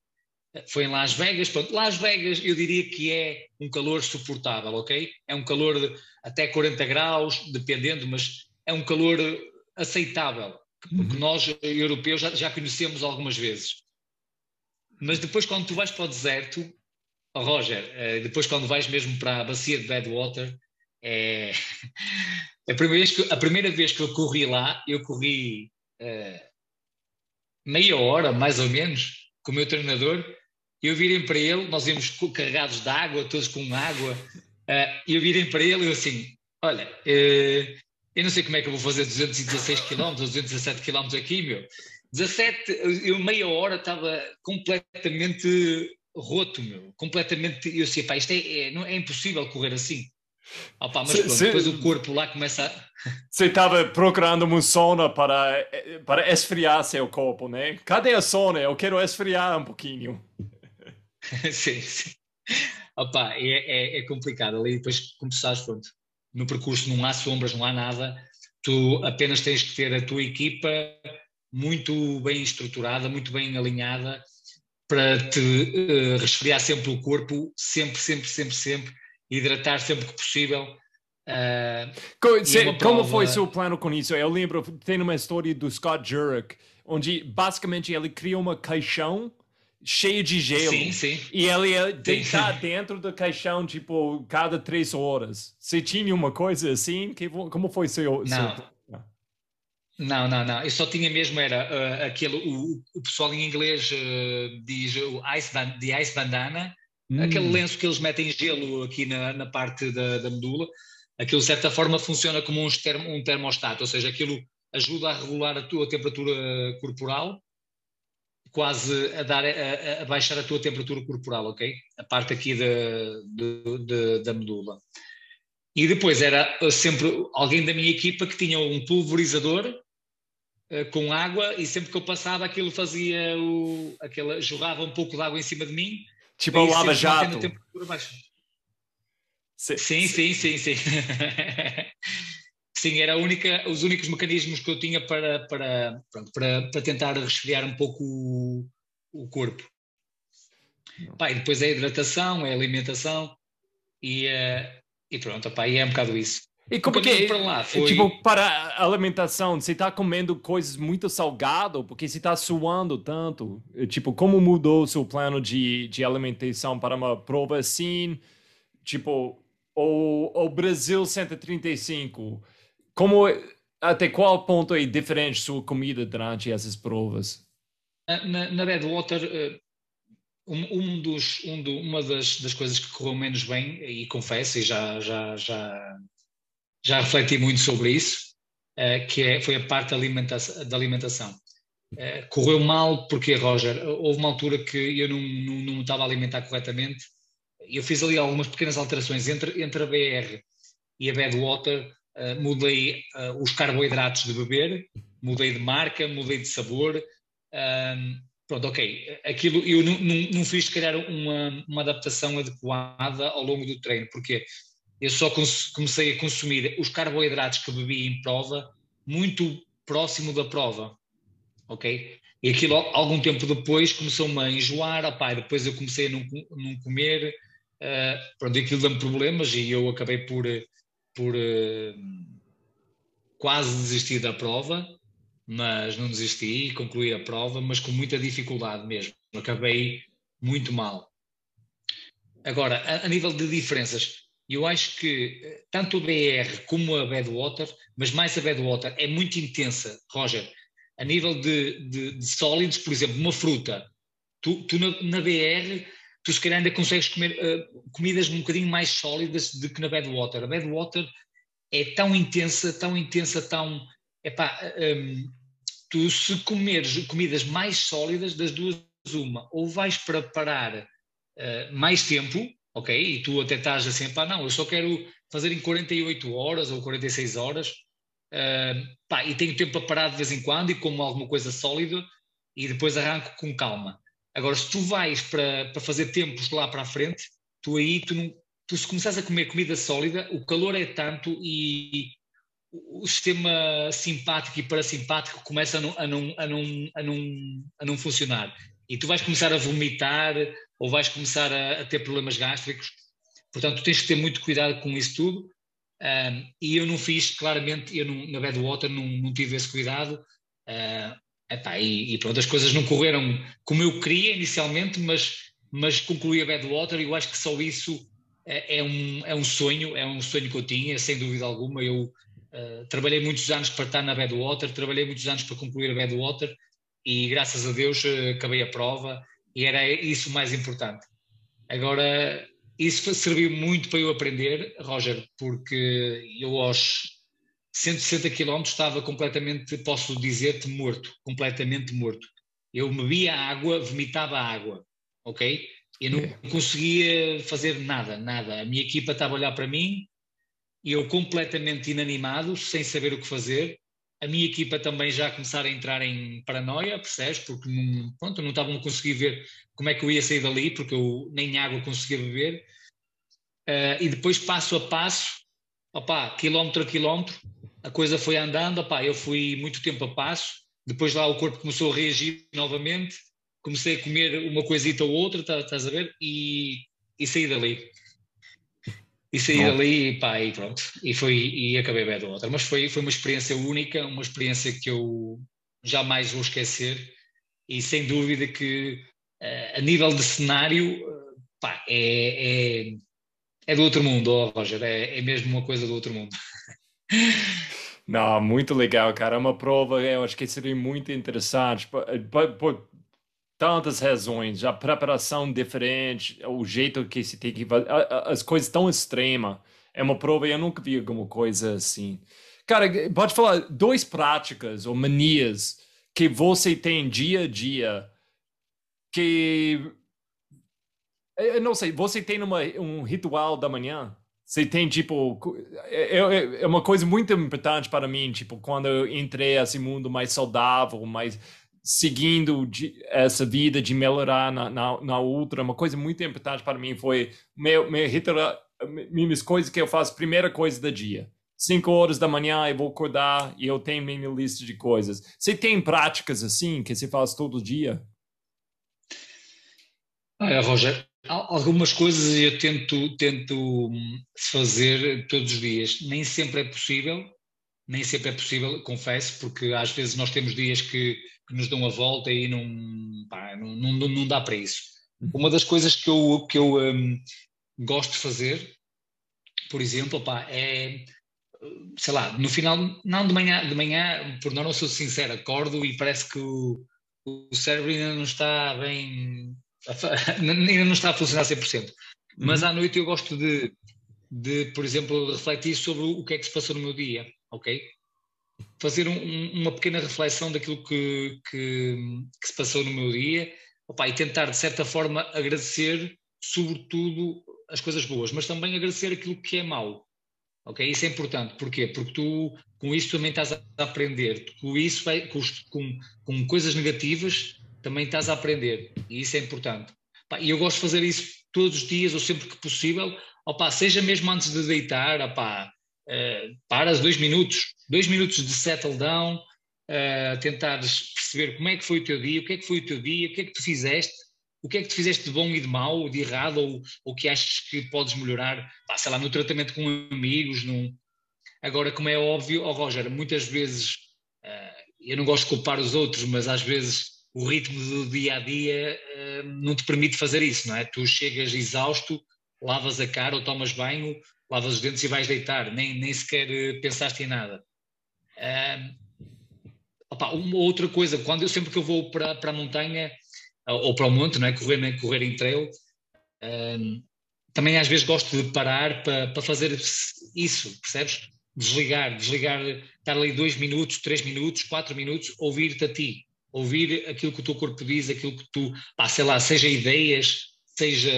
foi em Las Vegas. Pronto, Las Vegas eu diria que é um calor suportável, ok? É um calor de até 40 graus, dependendo, mas é um calor aceitável, que uhum. nós europeus já, já conhecemos algumas vezes. Mas depois, quando tu vais para o deserto, oh Roger, uh, depois quando vais mesmo para a bacia de Badwater, é... *laughs* a, primeira vez que, a primeira vez que eu corri lá, eu corri uh, meia hora, mais ou menos, com o meu treinador, eu virei para ele, nós íamos carregados de água, todos com água, uh, eu virei para ele e eu assim, olha, uh, eu não sei como é que eu vou fazer 216 km, 217 km aqui, meu. 17, eu meia hora estava completamente roto, meu, completamente, eu sei, pá, isto é, é, não, é impossível correr assim. Opa, mas pronto, cê, depois o corpo lá começa a... *laughs* Você estava procurando uma sauna para, para esfriar seu corpo, né? Cadê a sauna? Eu quero esfriar um pouquinho. *laughs* sim, sim. Opa, é, é, é, complicado. Ali depois, sabes, pronto, no percurso não há sombras, não há nada. Tu apenas tens que ter a tua equipa muito bem estruturada, muito bem alinhada para te uh, resfriar sempre o corpo, sempre, sempre, sempre, sempre, hidratar sempre que possível. Uh, como, prova... como foi seu plano com isso? Eu lembro, tem uma história do Scott Jurek, onde basicamente ele cria uma caixão cheio de gelo. Sim, sim. E ele ia deitar dentro do caixão, tipo, cada três horas. Você tinha uma coisa assim? Que, como foi seu... Não. Seu... Não, não, não. Eu só tinha mesmo, era uh, aquele, o, o pessoal em inglês uh, diz o ice, band, the ice bandana, hum. aquele lenço que eles metem gelo aqui na, na parte da, da medula. Aquilo, de certa forma, funciona como um, termo, um termostato, ou seja, aquilo ajuda a regular a tua temperatura corporal, quase a, dar, a, a baixar a tua temperatura corporal, ok? A parte aqui da, de, de, da medula. E depois era sempre alguém da minha equipa que tinha um pulverizador uh, com água e sempre que eu passava aquilo fazia o, aquela, jogava um pouco de água em cima de mim. Tipo um lava-jato. Sim, sim, sim, sim. sim, era única, os únicos mecanismos que eu tinha para, para, para, para tentar resfriar um pouco o, o corpo. Pá, e depois é a hidratação, é a alimentação e, uh, e pronto, opa, e é um bocado isso. E como que para lá foi... tipo para alimentação, você está comendo coisas muito salgado porque você está suando tanto. Tipo, como mudou o seu plano de, de alimentação para uma prova assim? Tipo, o, o Brasil 135, como até qual ponto é diferente sua comida durante essas provas? Na, na Badwater, eh, um, um dos, um do, uma das, das coisas que correu menos bem, e confesso, e já, já, já, já refleti muito sobre isso, uh, que é, foi a parte da alimentação. Da alimentação. Uh, correu mal porque, Roger, houve uma altura que eu não, não, não me estava a alimentar corretamente, eu fiz ali algumas pequenas alterações entre, entre a BR e a Badwater, uh, mudei os carboidratos de beber, mudei de marca, mudei de sabor, pronto, ok, aquilo eu não, não, não fiz, se calhar, uma, uma adaptação adequada ao longo do treino, porque eu só comecei a consumir os carboidratos que bebi em prova muito próximo da prova, ok? E aquilo, algum tempo depois, começou-me a enjoar, opá, depois eu comecei a não, não comer, uh, pronto, aquilo deu-me problemas e eu acabei por, por uh, quase desistir da prova, mas não desisti e concluí a prova, mas com muita dificuldade mesmo, acabei muito mal. Agora, a, a nível de diferenças, eu acho que eh, tanto o BR como a Badwater, mas mais a Badwater, é muito intensa, Roger, a nível de, de, de sólidos, por exemplo, uma fruta. Tu, tu na, na, BR, tu se calhar ainda consegues comer uh, comidas um bocadinho mais sólidas do que na Badwater. A Badwater é tão intensa, tão intensa, tão. Epá, um, tu se comeres comidas mais sólidas, das duas, uma, ou vais para parar uh, mais tempo, ok? E tu até estás assim, pá, não, eu só quero fazer em 48 horas ou 46 horas, uh, pá, e tenho tempo para parar de vez em quando e como alguma coisa sólida e depois arranco com calma. Agora, se tu vais para, para fazer tempos lá para a frente, tu aí, tu, não, tu se começares a comer comida sólida, o calor é tanto e o sistema simpático e parasimpático começa a não, a não, a não, a não, a não funcionar. E tu vais começar a vomitar ou vais começar a, a ter problemas gástricos. Portanto, tens que ter muito cuidado com isso tudo. Um, e eu não fiz, claramente, eu não, na Badwater não, não tive esse cuidado. Uh, epá, e, e, pronto, as coisas não correram como eu queria inicialmente, mas, mas concluí a Badwater e eu acho que só isso é, é, um, é um sonho, é um sonho que eu tinha, sem dúvida alguma. Eu uh, trabalhei muitos anos para estar na Badwater, trabalhei muitos anos para concluir a Badwater e graças a Deus uh, acabei a prova e era isso o mais importante. Agora, isso serviu muito para eu aprender, Roger, porque eu aos 160 km estava completamente, posso dizer-te, morto, completamente morto. Eu bebia água, vomitava água, ok? Eu não é. conseguia fazer nada, nada. A minha equipa estava a olhar para mim, e eu completamente inanimado, sem saber o que fazer, a minha equipa também já começar a entrar em paranoia, percebes? Porque não, pronto, não estavam a conseguir ver como é que eu ia sair dali, porque eu nem água conseguia beber. Uh, e depois, passo a passo, opá, quilómetro a quilómetro, a coisa foi andando, opá, eu fui muito tempo a passo, depois lá o corpo começou a reagir novamente, comecei a comer uma coisita ou outra, tá, estás a ver? E, e saí dali. E saí dali e pá, e pronto. E, foi, e acabei bem do outra. Mas foi, foi uma experiência única, uma experiência que eu jamais vou esquecer. E sem dúvida que uh, a nível de cenário, uh, pá, é, é, é, do outro mundo, oh, Roger. É, é mesmo uma coisa do outro mundo. Não, muito legal, cara. É uma prova, eu acho que seria muito interessante tantas razões, a preparação diferente, o jeito que se tem que fazer, as coisas tão extremas. É uma prova, eu nunca vi alguma coisa assim. Cara, pode falar duas práticas ou manias que você tem dia a dia que eu não sei, você tem uma, um ritual da manhã? Você tem, tipo, é, é, é uma coisa muito importante para mim, tipo, quando eu entrei nesse mundo mais saudável, mais seguindo de, essa vida de melhorar na, na, na, outra, uma coisa muito importante para mim foi meu, meu, minhas coisas que eu faço, primeira coisa do dia. Cinco horas da manhã eu vou acordar e eu tenho minha lista de coisas. Você tem práticas assim que você faz todo dia? Olha, Roger, algumas coisas eu tento, tento fazer todos os dias. Nem sempre é possível, nem sempre é possível, confesso, porque às vezes nós temos dias que que nos dão a volta e não, pá, não, não, não, dá para isso. Uma das coisas que eu, que eu um, gosto de fazer, por exemplo, pá, é sei lá, no final, não de manhã, de manhã, por não, não sou sincero, acordo e parece que o, o cérebro ainda não está bem, *laughs* ainda não está a funcionar 100%. Uhum. Mas à noite eu gosto de, de, por exemplo, refletir sobre o que é que se passou no meu dia, ok? Fazer um, uma pequena reflexão daquilo que, que, que, se passou no meu dia opa, e tentar, de certa forma, agradecer, sobretudo, as coisas boas, mas também agradecer aquilo que é mau. Ok? Isso é importante. Porquê? Porque tu, com isso, também estás a aprender. Com isso, com, com, coisas negativas, também estás a aprender e isso é importante. E eu gosto de fazer isso todos os dias ou sempre que possível, opa, seja mesmo antes de deitar, opa, uh, paras dois minutos, dois minutos de settle down, uh, tentares perceber como é que foi o teu dia, o que é que foi o teu dia, o que é que tu fizeste, o que é que tu fizeste de bom e de mau, de errado, ou o que achas que podes melhorar, pá, sei lá, no tratamento com amigos, num... Agora, como é óbvio, oh Roger, muitas vezes, uh, eu não gosto de culpar os outros, mas às vezes o ritmo do dia a dia uh, não te permite fazer isso, não é? Tu chegas exausto, lavas a cara ou tomas banho, lavas os dentes e vais deitar, nem, nem sequer pensaste em nada. Opa, uma outra coisa, quando eu sempre que eu vou para, para a montanha ou para o monte, não é? correr, correr em trail, uh, também às vezes gosto de parar para, para fazer isso, percebes? Desligar, desligar, estar ali dois minutos, três minutos, quatro minutos, ouvir-te a ti, ouvir aquilo que o teu corpo diz, aquilo que tu, pá, sei lá, seja ideias, seja,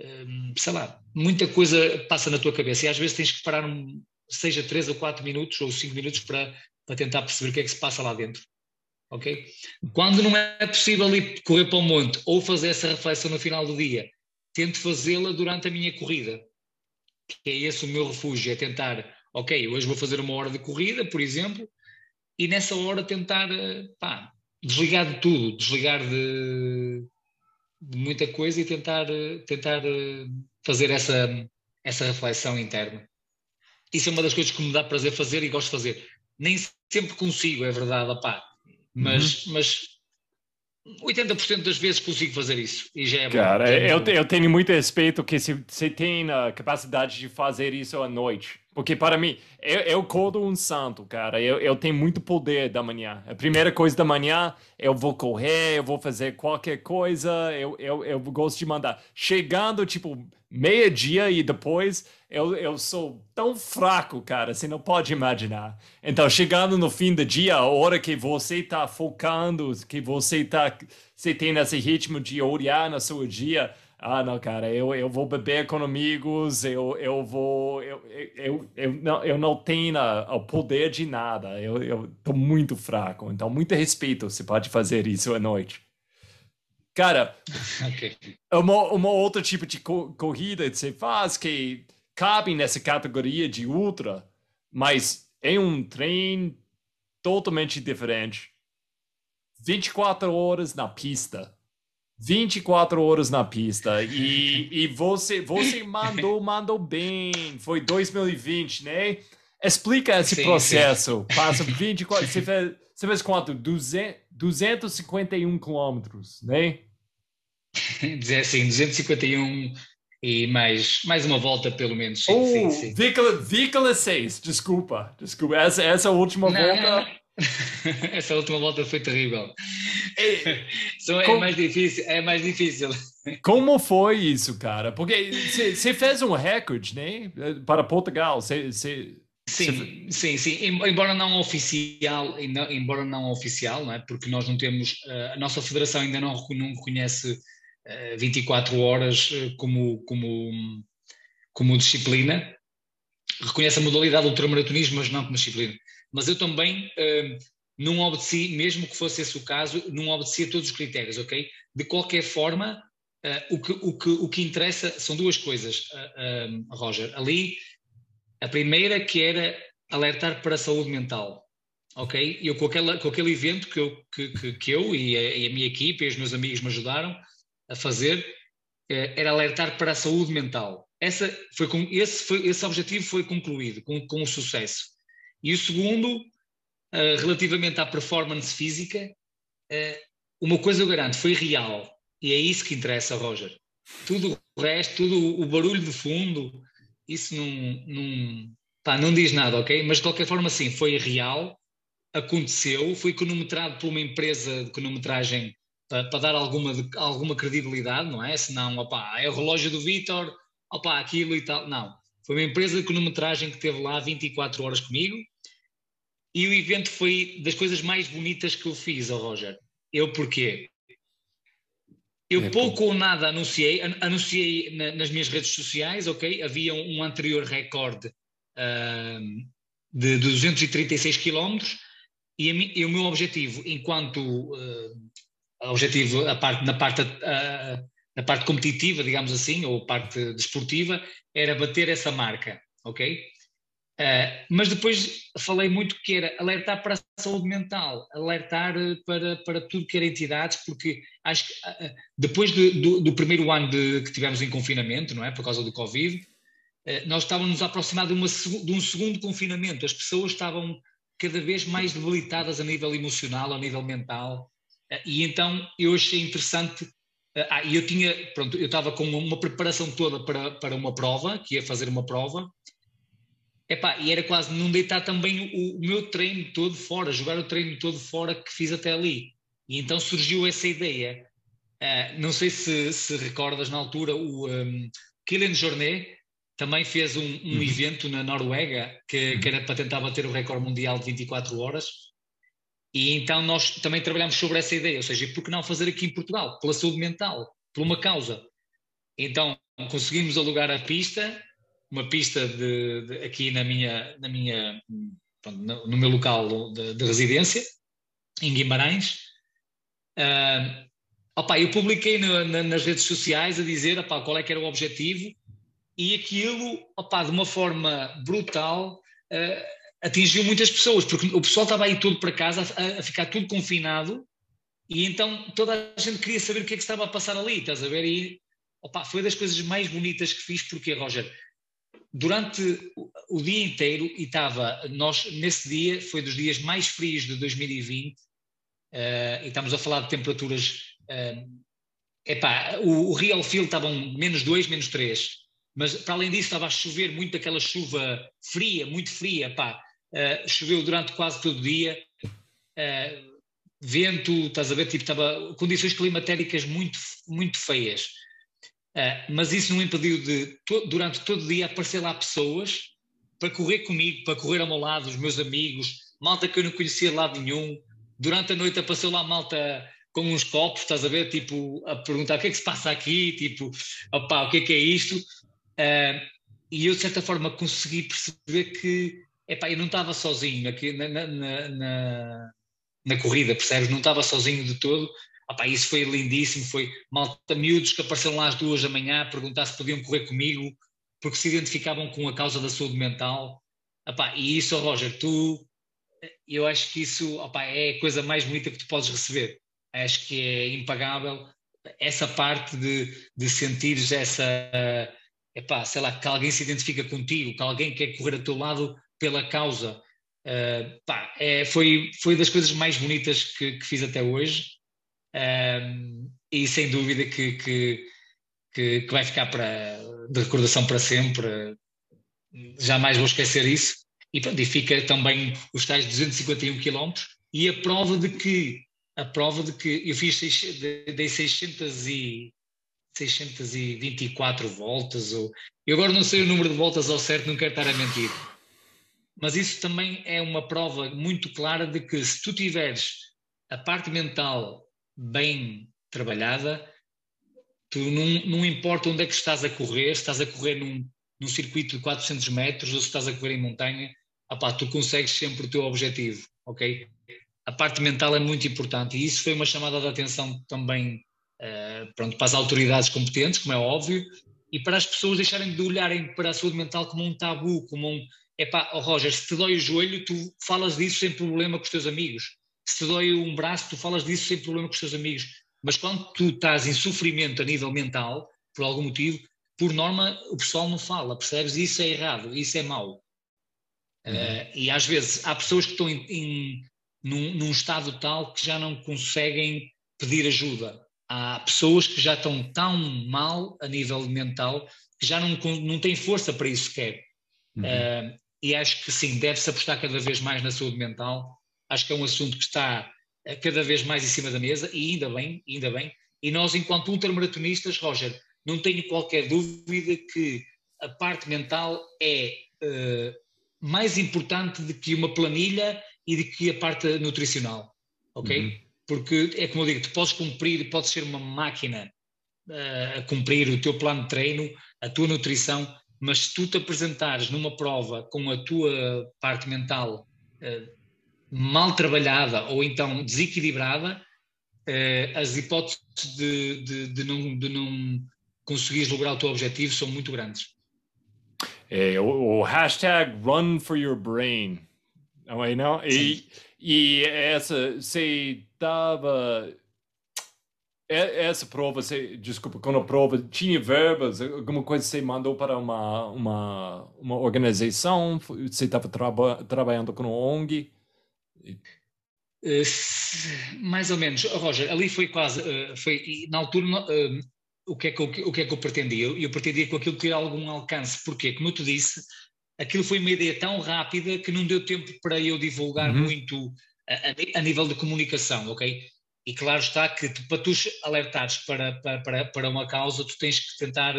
hum, sei lá, muita coisa passa na tua cabeça e às vezes tens que parar, um, seja três ou quatro minutos ou cinco minutos para, para tentar perceber o que é que se passa lá dentro. Ok? Quando não é possível ir correr para o monte ou fazer essa reflexão no final do dia, tento fazê-la durante a minha corrida. Que é esse o meu refúgio, é tentar, ok, hoje vou fazer uma hora de corrida, por exemplo, e nessa hora tentar, eh, pá, desligar de tudo, desligar de, de muita coisa e tentar, tentar eh, fazer essa, essa reflexão interna. Isso é uma das coisas que me dá prazer fazer e gosto de fazer. Nem sempre consigo, é verdade, opá, mas, uhum. mas 80% das vezes consigo fazer isso e já é Cara, bom. eu, eu tenho muito respeito que você tem a capacidade de fazer isso à noite. Porque para mim, eu, eu codo um santo, cara. Eu, eu tenho muito poder da manhã. A primeira coisa da manhã, eu vou correr, eu vou fazer qualquer coisa, eu, eu, eu gosto de mandar. Chegando, tipo, meia-dia e depois, eu, eu sou tão fraco, cara, você não pode imaginar. Então, chegando no fim do dia, a hora que você está focando, que você tá, você tem esse ritmo de olhar no seu dia, ah, não, cara, eu, eu vou beber com amigos, eu, eu vou. Eu, eu, eu, não, eu não tenho o poder de nada, eu, eu tô muito fraco. Então, muito respeito, você pode fazer isso à noite. Cara, *laughs* okay. uma, uma outra tipo de co corrida que você faz que cabe nessa categoria de ultra, mas é um trem totalmente diferente. 24 horas na pista. 24 horas na pista. E, e você você *laughs* mandou mandou bem. Foi 2020 né? Explica esse sim, processo. Sim. passa *laughs* 24 você fez você fez quanto? 200, 251 quilômetros né? Sim 251 e mais mais uma volta pelo menos sim, oh, sim, sim. Vícola, Vícola 6 desculpa desculpa essa essa última não, volta não. *laughs* essa última volta foi terrível é, *laughs* é mais difícil, é mais difícil. *laughs* Como foi isso, cara? Porque você fez um recorde, né? Para Portugal. Cê, cê, sim, cê... sim, sim. Embora não oficial, embora não oficial, não é? Porque nós não temos, eh, a nossa federação ainda não, não reconhece 24 eh, horas eh, como, como, como disciplina. Reconhece a modalidade ultramaratonismo, mas não como disciplina. Mas eu também não obedeci, mesmo que fosse esse o caso, não obedeci a todos os critérios, ok? De qualquer forma, o, que, o, que, o que interessa são duas coisas, Roger. Ali, a primeira que era alertar para a saúde mental, ok? Eu com, aquela, com aquele evento que eu, que, que, que eu e a, e a, minha equipe e os meus amigos me ajudaram a fazer, era alertar para a saúde mental. Essa foi com, esse, foi, esse objetivo foi concluído com, com sucesso. E o segundo uh, relativamente à performance física, uh, uma coisa eu garanto, foi real. E é isso que interessa, Roger. Tudo o resto, tudo o barulho de fundo, isso não, não, pá, não diz nada, ok? Mas de qualquer forma, sim, foi real, aconteceu, foi cronometrado por uma empresa de cronometragem para, para dar alguma, alguma credibilidade, não é? Senão, opá, é o relógio do Vitor, opá, aquilo e tal. Não. Foi uma empresa de cronometragem que esteve lá 24 horas comigo, e o evento foi das coisas mais bonitas que eu fiz, oh Roger. Eu porquê? Eu é pouco ou nada anunciei, anunciei na, nas minhas redes sociais, ok? Havia um, um anterior recorde uh, de, de 236 quilómetros e, e, o meu objetivo, enquanto uh, objetivo a parte, na, parte, a, na parte competitiva, digamos assim, ou parte desportiva, era bater essa marca, ok? Uh, mas depois falei muito que era alertar para a saúde mental, alertar para, para tudo que era entidades, porque acho que uh, depois de, do, do, primeiro ano de, que tivemos em confinamento, não é, por causa do Covid, uh, nós estávamos a aproximar de, uma, de um segundo confinamento, as pessoas estavam cada vez mais debilitadas a nível emocional, a nível mental, e então eu achei interessante ah, e eu tinha, pronto, eu estava com uma preparação toda para, para uma prova, que ia fazer uma prova, Epá, e era quase não deitar também o, o, meu treino todo fora, jogar o treino todo fora que fiz até ali. E então surgiu essa ideia. Uh, não sei se, se recordas na altura, o um, Kylian Jornet também fez um, um uhum. evento na Noruega que, que, era para tentar bater o recorde mundial de 24 horas. E então nós também trabalhamos sobre essa ideia, ou seja, por que não fazer aqui em Portugal? Pela saúde mental, por uma causa. Então conseguimos alugar a pista, uma pista de, de, aqui na minha, na minha, no meu local de, de residência, em Guimarães. Uh, opa, eu publiquei no, na, nas redes sociais a dizer opa, qual é que era o objetivo e aquilo, opa, de uma forma brutal, uh, atingiu muitas pessoas, porque o pessoal estava aí todo para casa a, a, ficar tudo confinado e então toda a gente queria saber o que é que estava a passar ali, estás a ver? E opa, foi das coisas mais bonitas que fiz, porque, Roger, durante o dia inteiro, e estava, nós nesse dia, foi dos dias mais frios de 2020, uh, eh, e estamos a falar de temperaturas, uh, epá, o, o Real Field estavam menos 2, menos 3, mas para além disso estava a chover muito aquela chuva fria, muito fria, pá, uh, choveu durante quase todo o dia, uh, vento, estás a ver, tipo, estava condições climatéricas muito, muito feias. Uh, mas isso não impediu de, to, durante todo o dia, aparecer lá pessoas para correr comigo, para correr ao meu lado, os meus amigos, malta que eu não conhecia de lado nenhum. Durante a noite apareceu lá malta com uns copos, estás a ver, tipo, a perguntar o que é que se passa aqui, tipo, opá, o que é que é isto? E eu, de certa forma, consegui perceber que, epá, eu não estava sozinho aqui na, na, na, na corrida, percebes? Não estava sozinho de todo, Opa, isso foi lindíssimo, foi malta miúdos que apareceram lá às duas da manhã a perguntar se podiam correr comigo, porque se identificavam com a causa da saúde mental. Opa, e isso, Roger, tu, eu acho que isso opa, é a coisa mais bonita que tu podes receber. Acho que é impagável essa parte de, de sentires essa, epá, sei lá, que alguém se identifica contigo, que alguém quer correr a teu lado pela causa. Uh, pá, é, foi, foi das coisas mais bonitas que, que fiz até hoje um, e sem dúvida que, que, que, que, vai ficar para, de recordação para sempre. Jamais vou esquecer isso. E, pronto, e fica também os tais 251 quilómetros e a prova de que a prova de que eu fiz dei 600 e 624 voltas ou eu agora não sei o número de voltas ao certo, não quero estar a mentir. Mas isso também é uma prova muito clara de que se tu tiveres a parte mental bem trabalhada, tu não, não importa onde é que estás a correr, se estás a correr num, num circuito de 400 metros ou se estás a correr em montanha, opá, tu consegues sempre o teu objetivo, ok? A parte mental é muito importante e isso foi uma chamada de atenção também uh, pronto, para as autoridades competentes, como é óbvio, e para as pessoas deixarem de olharem para a saúde mental como um tabu, como um, epá, oh Roger, se te dói o joelho, tu falas disso sem problema com os teus amigos se te dói um braço, tu falas disso sem problema com os teus amigos. Mas quando tu estás em sofrimento a nível mental, por algum motivo, por norma o pessoal não fala, percebes? Isso é errado, isso é mau. Uhum. Uh, e às vezes há pessoas que estão em, em, num, num estado tal que já não conseguem pedir ajuda. Há pessoas que já estão tão mal a nível mental que já não, não têm força para isso sequer. Uhum. Uh, e acho que sim, deve-se apostar cada vez mais na saúde mental acho que é um assunto que está eh, cada vez mais em cima da mesa e ainda bem, ainda bem. E nós, enquanto ultramaratonistas, Roger, não tenho qualquer dúvida que a parte mental é uh, mais importante do que uma planilha e do que a parte nutricional, ok? Uhum. Porque é como eu digo, tu podes cumprir, podes ser uma máquina uh, a cumprir o teu plano de treino, a tua nutrição, mas se tu te apresentares numa prova com a tua parte mental uh, mal trabalhada ou então desequilibrada, as hipóteses de, de, de, não, de não conseguires lograr o teu objetivo são muito grandes. É, o, o hashtag run for your brain. Não é, não? E, e essa, você estava essa prova, você, desculpa, quando a prova tinha verbas, alguma coisa você mandou para uma, uma, uma organização, você estava traba, trabalhando com o ONG? Uh, mais ou menos, Roger, ali foi quase, uh, foi, na altura, uh, o, que é que eu, o que é que eu pretendia? Eu, eu pretendia com aquilo ter algum alcance, porque, como eu te disse, aquilo foi uma ideia tão rápida que não deu tempo para eu divulgar uhum. muito a, a, a nível de comunicação, ok? E claro está que tu, para tu alertares para, para, para uma causa, tu tens que tentar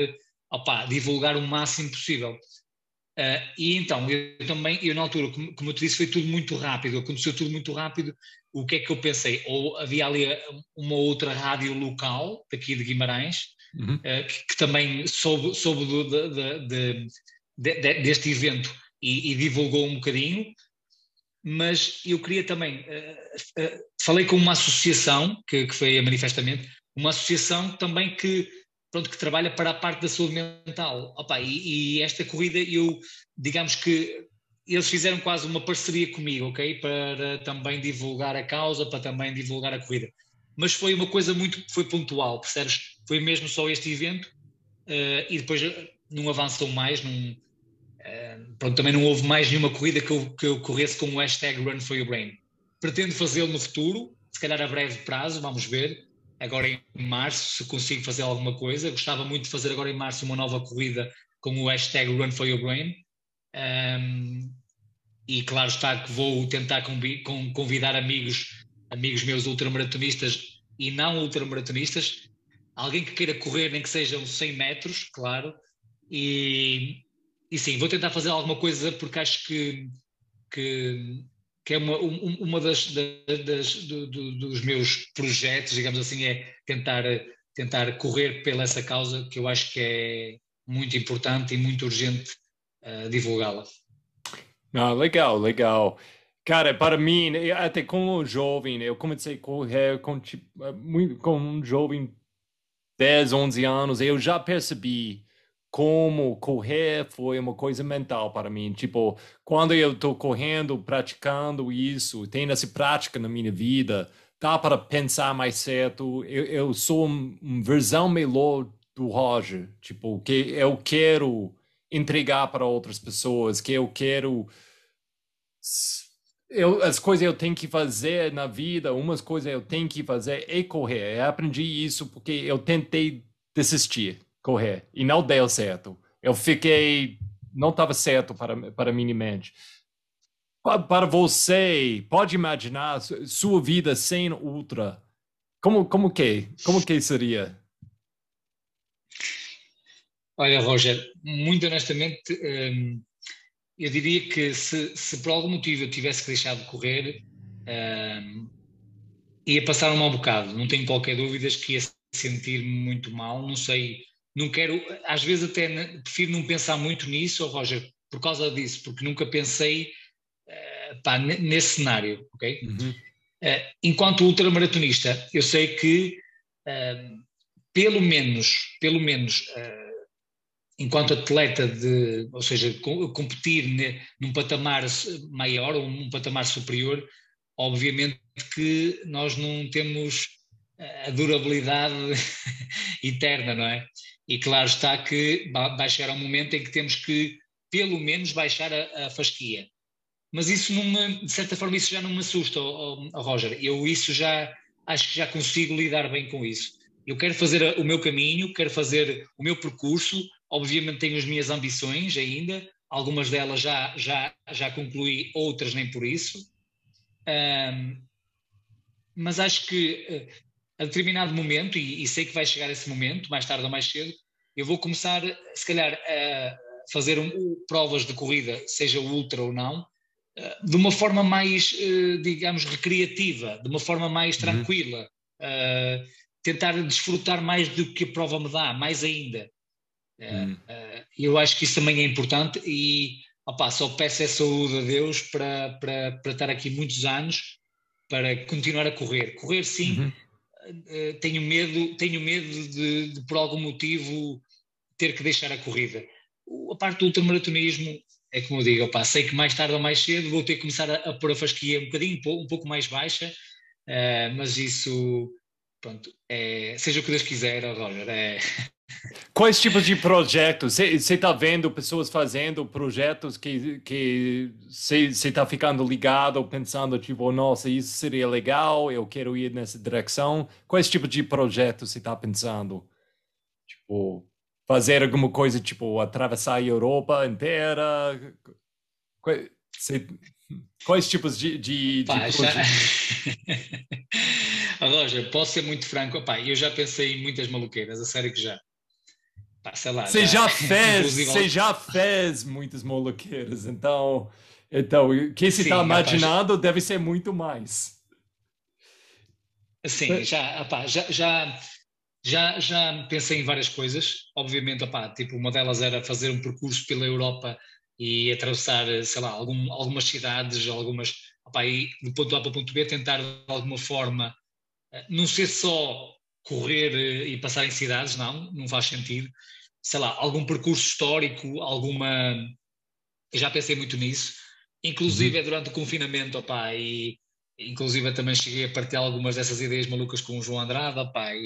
opa, divulgar o máximo possível. Uh, e então, eu também, eu na altura, como, como eu te disse, foi tudo muito rápido, aconteceu tudo muito rápido. O que é que eu pensei? Ou havia ali uma outra rádio local, daqui de Guimarães, uhum. uh, que, que, também soube, soube do, de, de, de, deste evento e, e divulgou um bocadinho mas eu queria também. Uh, uh, falei com uma associação, que, que, foi a Manifestamente, uma associação também que, pronto, que trabalha para a parte da saúde mental. Opa, e, e, esta corrida, eu, digamos que eles fizeram quase uma parceria comigo, ok? Para também divulgar a causa, para também divulgar a corrida. Mas foi uma coisa muito, foi pontual, percebes? Foi mesmo só este evento uh, e depois não avançam mais, não pronto, também não houve mais nenhuma corrida que eu, que eu corresse com o hashtag Run for Your Brain. Pretendo fazê-lo no futuro, se calhar a breve prazo, vamos ver. Agora em março, se consigo fazer alguma coisa. Gostava muito de fazer agora em março uma nova corrida com o hashtag Run for Your Brain. Um, e claro está que vou tentar convidar amigos, amigos meus ultramaratonistas e não ultramaratonistas, alguém que queira correr, nem que sejam 100 metros, claro, e, e sim, vou tentar fazer alguma coisa porque acho que, que, que é uma, uma das, das do, do, dos meus projetos, digamos assim, é tentar, tentar correr pela essa causa que eu acho que é muito importante e muito urgente uh, divulgá-la. Ah, legal, legal. Cara, para mim, até como jovem, eu comecei a correr com, tipo, muito, com um jovem 10, 11 anos, eu já percebi como correr foi uma coisa mental para mim. Tipo, quando eu estou correndo, praticando isso, tendo essa prática na minha vida, dá para pensar mais certo. Eu, eu sou uma um versão melhor do Roger, tipo, que eu quero entregar para outras pessoas, que eu quero eu, as coisas eu tenho que fazer na vida, umas coisas eu tenho que fazer é correr. Eu aprendi isso porque eu tentei desistir correr e não deu certo. Eu fiquei, não estava certo para, para minha mente. Para você, pode imaginar sua vida sem ultra? Como, como que? Como que seria? Olha, Roger, muito honestamente, hum, eu diria que se, se, por algum motivo eu tivesse que deixar de correr, hum, ia passar um mau bocado. Não tenho qualquer dúvida que ia sentir muito mal. Não sei não quero, às vezes até prefiro não pensar muito nisso, oh Roger, por causa disso, porque nunca pensei uh, pá, nesse cenário, ok? Uhum. Uh, enquanto ultramaratonista, eu sei que uh, pelo menos, pelo menos, enquanto atleta de, ou seja, competir ne, num patamar maior ou num patamar superior, obviamente que nós não temos a durabilidade *laughs* eterna, não é? E claro está que vai chegar um momento em que temos que, pelo menos, baixar a, a fasquia. Mas isso, me, de certa forma, isso já não me assusta, oh, oh, Roger. Eu isso já, acho que já consigo lidar bem com isso. Eu quero fazer o meu caminho, quero fazer o meu percurso. Obviamente tenho as minhas ambições ainda, algumas delas já, já, já concluí, outras nem por isso. Um, mas acho que eh, a determinado momento, e, e, sei que vai chegar esse momento, mais tarde ou mais cedo, eu vou começar, se calhar, a fazer um, provas de corrida, seja ultra ou não, eh, de uma forma mais, eh, digamos, recreativa, de uma forma mais uhum. tranquila, uhum. tentar desfrutar mais do que a prova me dá, mais ainda. Uhum. Eu acho que isso também é importante e opa, só peço a saúde a Deus para, para, para estar aqui muitos anos, para continuar a correr. Correr sim, uhum uh, tenho medo, tenho medo de, de, por algum motivo, ter que deixar a corrida. A parte do ultramaratonismo é como eu digo, opa, sei que mais tarde ou mais cedo vou ter que começar a, a pôr a fasquia um bocadinho, um pouco mais baixa, uh, mas isso, pronto, é, seja o que Deus quiser, Roger, é... Quais tipos de projetos? Você está vendo pessoas fazendo projetos que você está ficando ligado, pensando, tipo, nossa, isso seria legal, eu quero ir nessa direção. Quais tipos de projetos você está pensando? Tipo, fazer alguma coisa, tipo, atravessar a Europa inteira? Quais, quais tipos de, de, de *laughs* *laughs* já... Roger, posso ser muito franco, Pá, eu já pensei em muitas maluqueiras, a sério que já. Pá, sei lá. Você já, já *laughs* fez, você já fez muitas maluqueiras, então, então o que você está imaginando rapaz, deve ser muito mais. Sim, já, opá, já, já já, já pensei em várias coisas, obviamente, opá, tipo, uma delas era fazer um percurso pela Europa e atravessar, sei lá, algum, algumas cidades, algumas, opá, e do ponto A para o ponto B tentar de alguma forma, não ser só correr eh, e passar em cidades, não, não faz sentido, sei lá, algum percurso histórico, alguma, eu já pensei muito nisso, inclusive uhum. durante o confinamento, opá, e inclusive também cheguei a partilhar algumas dessas ideias malucas com o João Andrade, opá, e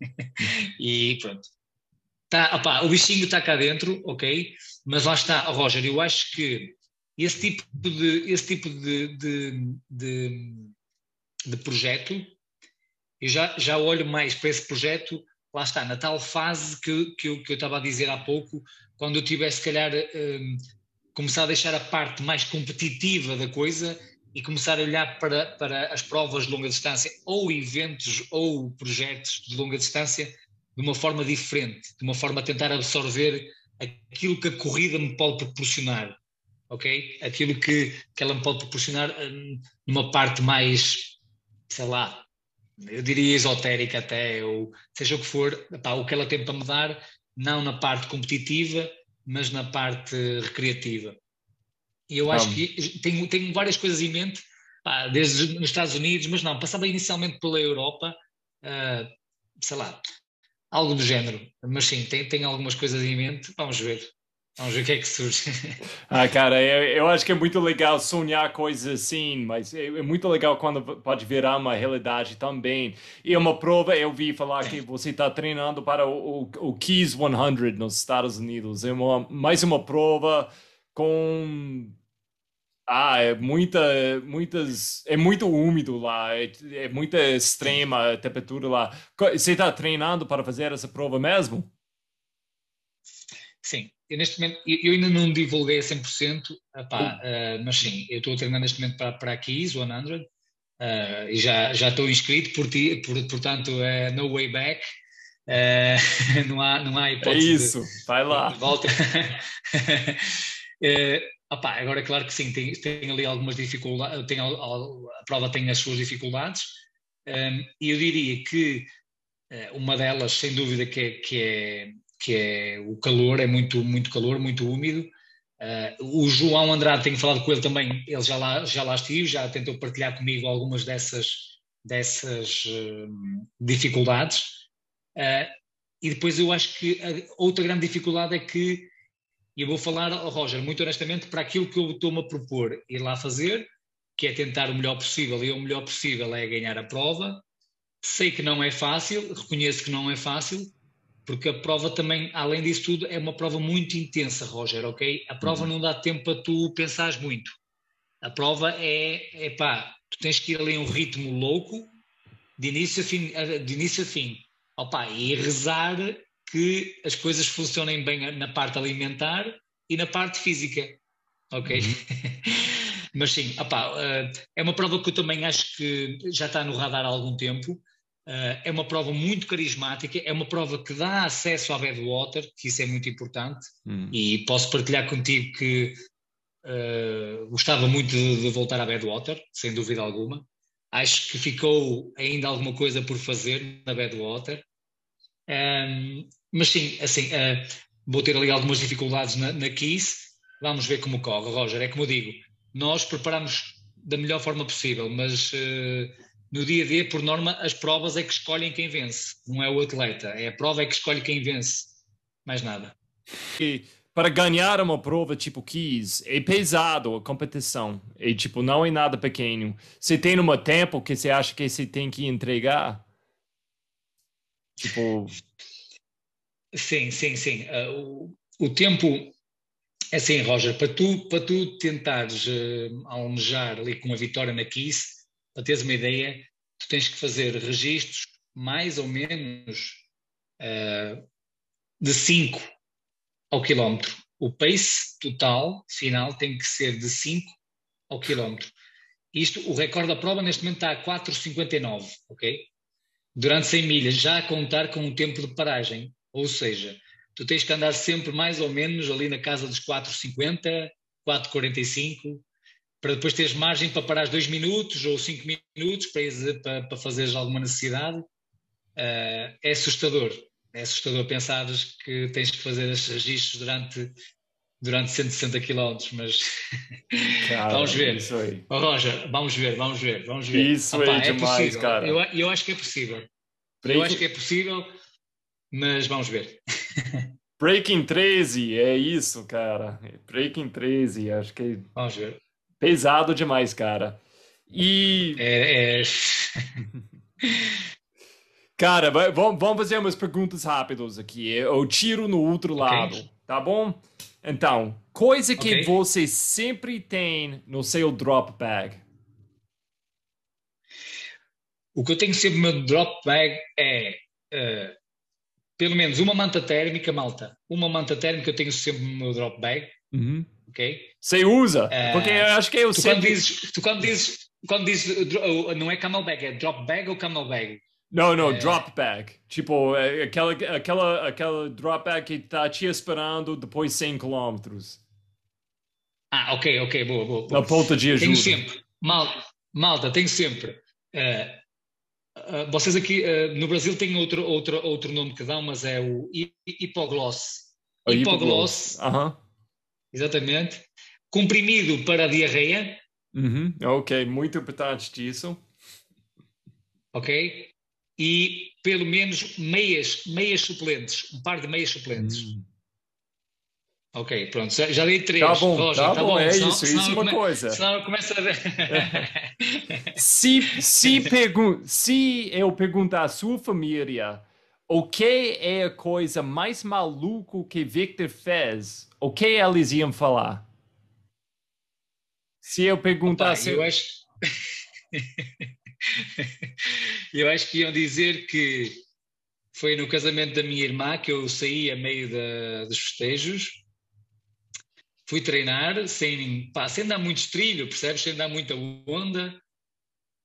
*laughs* e pronto. Tá, opá, o bichinho está cá dentro, ok? Mas lá está, Roger, eu acho que esse tipo de, esse tipo de, de, de, de projeto, eu já, já olho mais para esse projeto, lá está, na tal fase que, que, eu, que eu estava a dizer há pouco, quando eu tivesse, se calhar, um, começar a deixar a parte mais competitiva da coisa e começar a olhar para, para as provas de longa distância ou eventos ou projetos de longa distância de uma forma diferente, de uma forma a tentar absorver aquilo que a corrida me pode proporcionar, ok? Aquilo que, que ela me pode proporcionar hum, numa parte mais, sei lá, eu diria esotérica até, ou seja o que for, pá, o que ela tem para me dar, não na parte competitiva, mas na parte recreativa. E eu acho que tenho, tenho várias coisas em mente, pá, desde nos Estados Unidos, mas não, passava inicialmente pela Europa, uh, sei lá, algo do género. Mas sim, tenho, tenho algumas coisas em mente, vamos ver. Vamos ver o que é que surge. *laughs* Ah, cara, eu, eu acho que é muito legal sonhar coisas assim, mas é, é, muito legal quando pode virar uma realidade também. E uma prova, eu vi falar que você está treinando para o, o, o Keys 100 nos Estados Unidos. É uma, mais uma prova com ah, é muita, muitas, é muito úmido lá, é, é muita extrema a temperatura lá. Você está treinando para fazer essa prova mesmo? Sim, eu neste momento, eu ainda não divulguei a 100%, epá, uh, mas sim, eu estou a treinar neste momento para, para a Keys 100 uh, e já, já estou inscrito, por ti, por, portanto, uh, no way back. Uh, *laughs* não, há, não há é hipótese. É isso, de, vai lá. Volta. *laughs* Opa, agora é claro que sim, tem, tem ali algumas dificuldades, tem, a, a prova tem as suas dificuldades, um, e eu diria que uma delas, sem dúvida, que é, que é, que é o calor, é muito, muito calor, muito úmido. Uh, o João Andrade, tenho falado com ele também, ele já lá, já lá estive, já tentou partilhar comigo algumas dessas, dessas uh, dificuldades. Uh, e depois eu acho que outra grande dificuldade é que e eu vou falar, Roger, muito honestamente, para aquilo que eu estou-me a propor ir lá fazer, que é tentar o melhor possível, e o melhor possível é ganhar a prova. Sei que não é fácil, reconheço que não é fácil, porque a prova também, além disso tudo, é uma prova muito intensa, Roger, ok? A prova uhum. não dá tempo para tu pensares muito. A prova é, é pá, tu tens que ir ali a um ritmo louco, de início a fim, de início a fim. Opa, e rezar que as coisas funcionem bem na parte alimentar e na parte física, ok? Uhum. *laughs* Mas sim, opá, uh, é uma prova que eu também acho que já está no radar há algum tempo. Uh, é uma prova muito carismática, é uma prova que dá acesso à Badwater, que isso é muito importante, uhum. e posso partilhar contigo que uh, gostava muito de, de voltar à Badwater, sem dúvida alguma. Acho que ficou ainda alguma coisa por fazer na Badwater. Um, mas sim, assim, uh, vou ter ali algumas dificuldades na, na Kiss, vamos ver como corre, Roger. É como eu digo, nós preparamos da melhor forma possível, mas uh, no dia a dia, por norma, as provas é que escolhem quem vence, não é o atleta, é a prova é que escolhe quem vence, mais nada. E para ganhar uma prova tipo Keys, é pesado a competição, e tipo, não é nada pequeno. Você tem um tempo que você acha que você tem que entregar? Tipo... Sim, sim, sim. Uh, o, o tempo é assim, Roger, para tu, para tu tentares uh, almejar ali com a vitória na Kiss, para teres uma ideia, tu tens que fazer registros mais ou menos uh, de 5 ao quilómetro. O pace total final tem que ser de 5 ao quilómetro. Isto, o recorde da prova neste momento está a 4,59, ok? Durante 100 milhas, já a contar com o tempo de paragem. Ou seja, tu tens que andar sempre mais ou menos ali na casa dos 4,50, 4,45, para depois teres margem para parar dois minutos ou cinco minutos para, para, para fazeres alguma necessidade, uh, é assustador. É assustador pensares que tens que fazer esses registros durante, durante 160 km, mas *laughs* cara, vamos ver. Oh, Roger, vamos ver, vamos ver, vamos ver. Isso Opa, é, é demais, possível. cara. Eu, eu acho que é possível. Breaking... Eu acho que é possível, mas vamos ver. *laughs* Breaking 13, é isso, cara. Breaking 13, acho que. Vamos ver pesado demais, cara. E. É. é... *laughs* cara, vamos fazer umas perguntas rápidas aqui. Eu tiro no outro lado, okay. tá bom? Então, coisa que okay. você sempre tem no seu drop bag. O que eu tenho sempre no meu drop bag é uh, pelo menos uma manta térmica, malta. Uma manta térmica eu tenho sempre no meu drop bag. Uhum ok? Você usa? Uh, Porque eu acho que eu tu sempre... Quando dizes, tu quando dizes, quando dizes, não é camelback, é drop bag ou camelback? Não, não, é... drop bag. Tipo, é aquela, aquela, aquela drop bag que está te esperando depois de 100 km. Ah, ok, ok, boa, boa. boa. Na ponta de ajuda. Tenho sempre, malta, malta tenho sempre. Uh, uh, vocês aqui uh, no Brasil têm outro, outro, outro nome que dão, mas é o hipogloss. Hipogloss. Aham. -huh. Exatamente. Comprimido para a diarreia. Uhum. Ok, muito importante disso. Ok? E pelo menos meias, meias suplentes, um par de meias suplentes. Uhum. Ok, pronto, já, já dei três. Tá bom, Roger, tá, tá bom, é senão, isso, senão isso é uma coisa. Senão começa a ver. *laughs* se, se, pergun se eu perguntar à sua família o que é a coisa mais maluco que Victor fez, o que eles iam falar? Se eu perguntasse. Opa, eu acho. *laughs* eu acho que iam dizer que foi no casamento da minha irmã que eu saí a meio da, dos festejos. Fui treinar sem, pá, sem dar muito trilho, percebes? Sem dar muita onda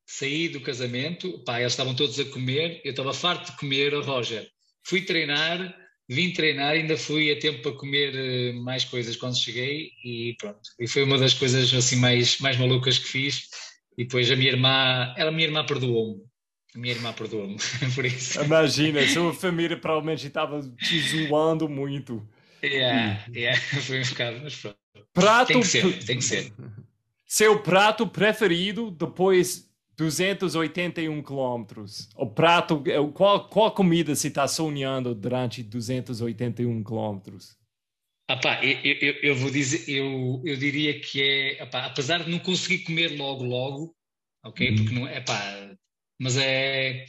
saí do casamento, pá, eles estavam todos a comer, eu estava farto de comer, oh, Roger. Fui treinar, vim treinar, ainda fui a tempo para comer eh, mais coisas quando cheguei e pronto. E foi uma das coisas assim mais, mais malucas que fiz. E depois a minha irmã, ela, a minha irmã perdoou-me. A minha irmã perdoou-me, *laughs* por isso. Imagina, a sua família provavelmente estava te zoando muito. Yeah, yeah, *laughs* foi um bocado, mas pronto. Prato... Tem que ser, tem que ser. Seu prato preferido depois 281 quilômetros. O prato, é, qual, qual comida se está sonhando durante 281 quilômetros? Ah pá, eu, eu, eu, vou dizer, eu, eu diria que é, apá, apesar de não conseguir comer logo, logo, ok? Uhum. Porque não é, pá, mas é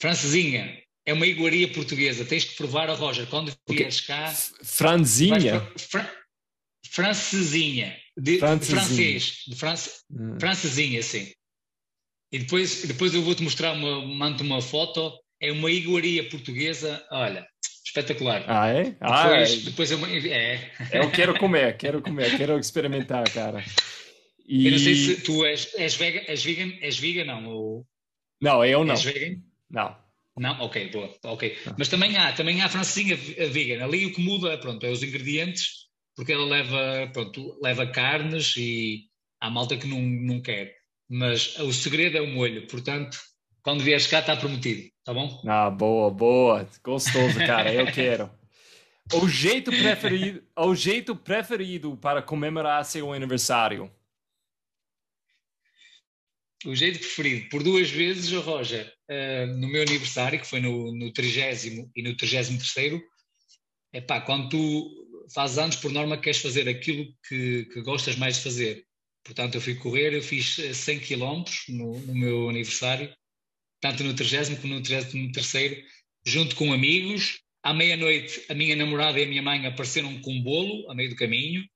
francesinha, é uma iguaria portuguesa, tens que provar a Roger, quando vieres cá... Franzinha? Fra, francesinha, de, francesinha. de francês, de france, uhum. francesinha, sim. E depois, depois eu vou-te mostrar, uma, mando uma foto, é uma iguaria portuguesa, olha, espetacular. Ah, é? Depois, ah, é. depois eu, é. Eu quero comer, quero comer, quero experimentar, cara. E... Eu não sei se tu és, és vegan, és vegan, és vegan não? Ou... Não, eu não. És vegan? Não. Não? Ok, boa, ok. Não. Mas também há, também há francesinha vegan. Ali o que muda, pronto, é os ingredientes, porque ela leva, pronto, leva carnes e há malta que não, não quer mas o segredo é o molho, portanto, quando vieres cá está prometido, tá bom? Ah, boa, boa, gostoso, cara, eu quero. O jeito preferido, o jeito preferido para comemorar seu aniversário? o jeito preferido, por duas vezes, Roger, uh, no meu aniversário, que foi no, no 30 e no 33, é pá, quando tu fazes anos, por norma, queres fazer aquilo que, que gostas mais de fazer. Portanto, eu fui correr, eu fiz 100 km no, no meu aniversário, tanto no 30 como no 33, junto com amigos. À meia-noite, a minha namorada e a minha mãe apareceram com um bolo a meio do caminho,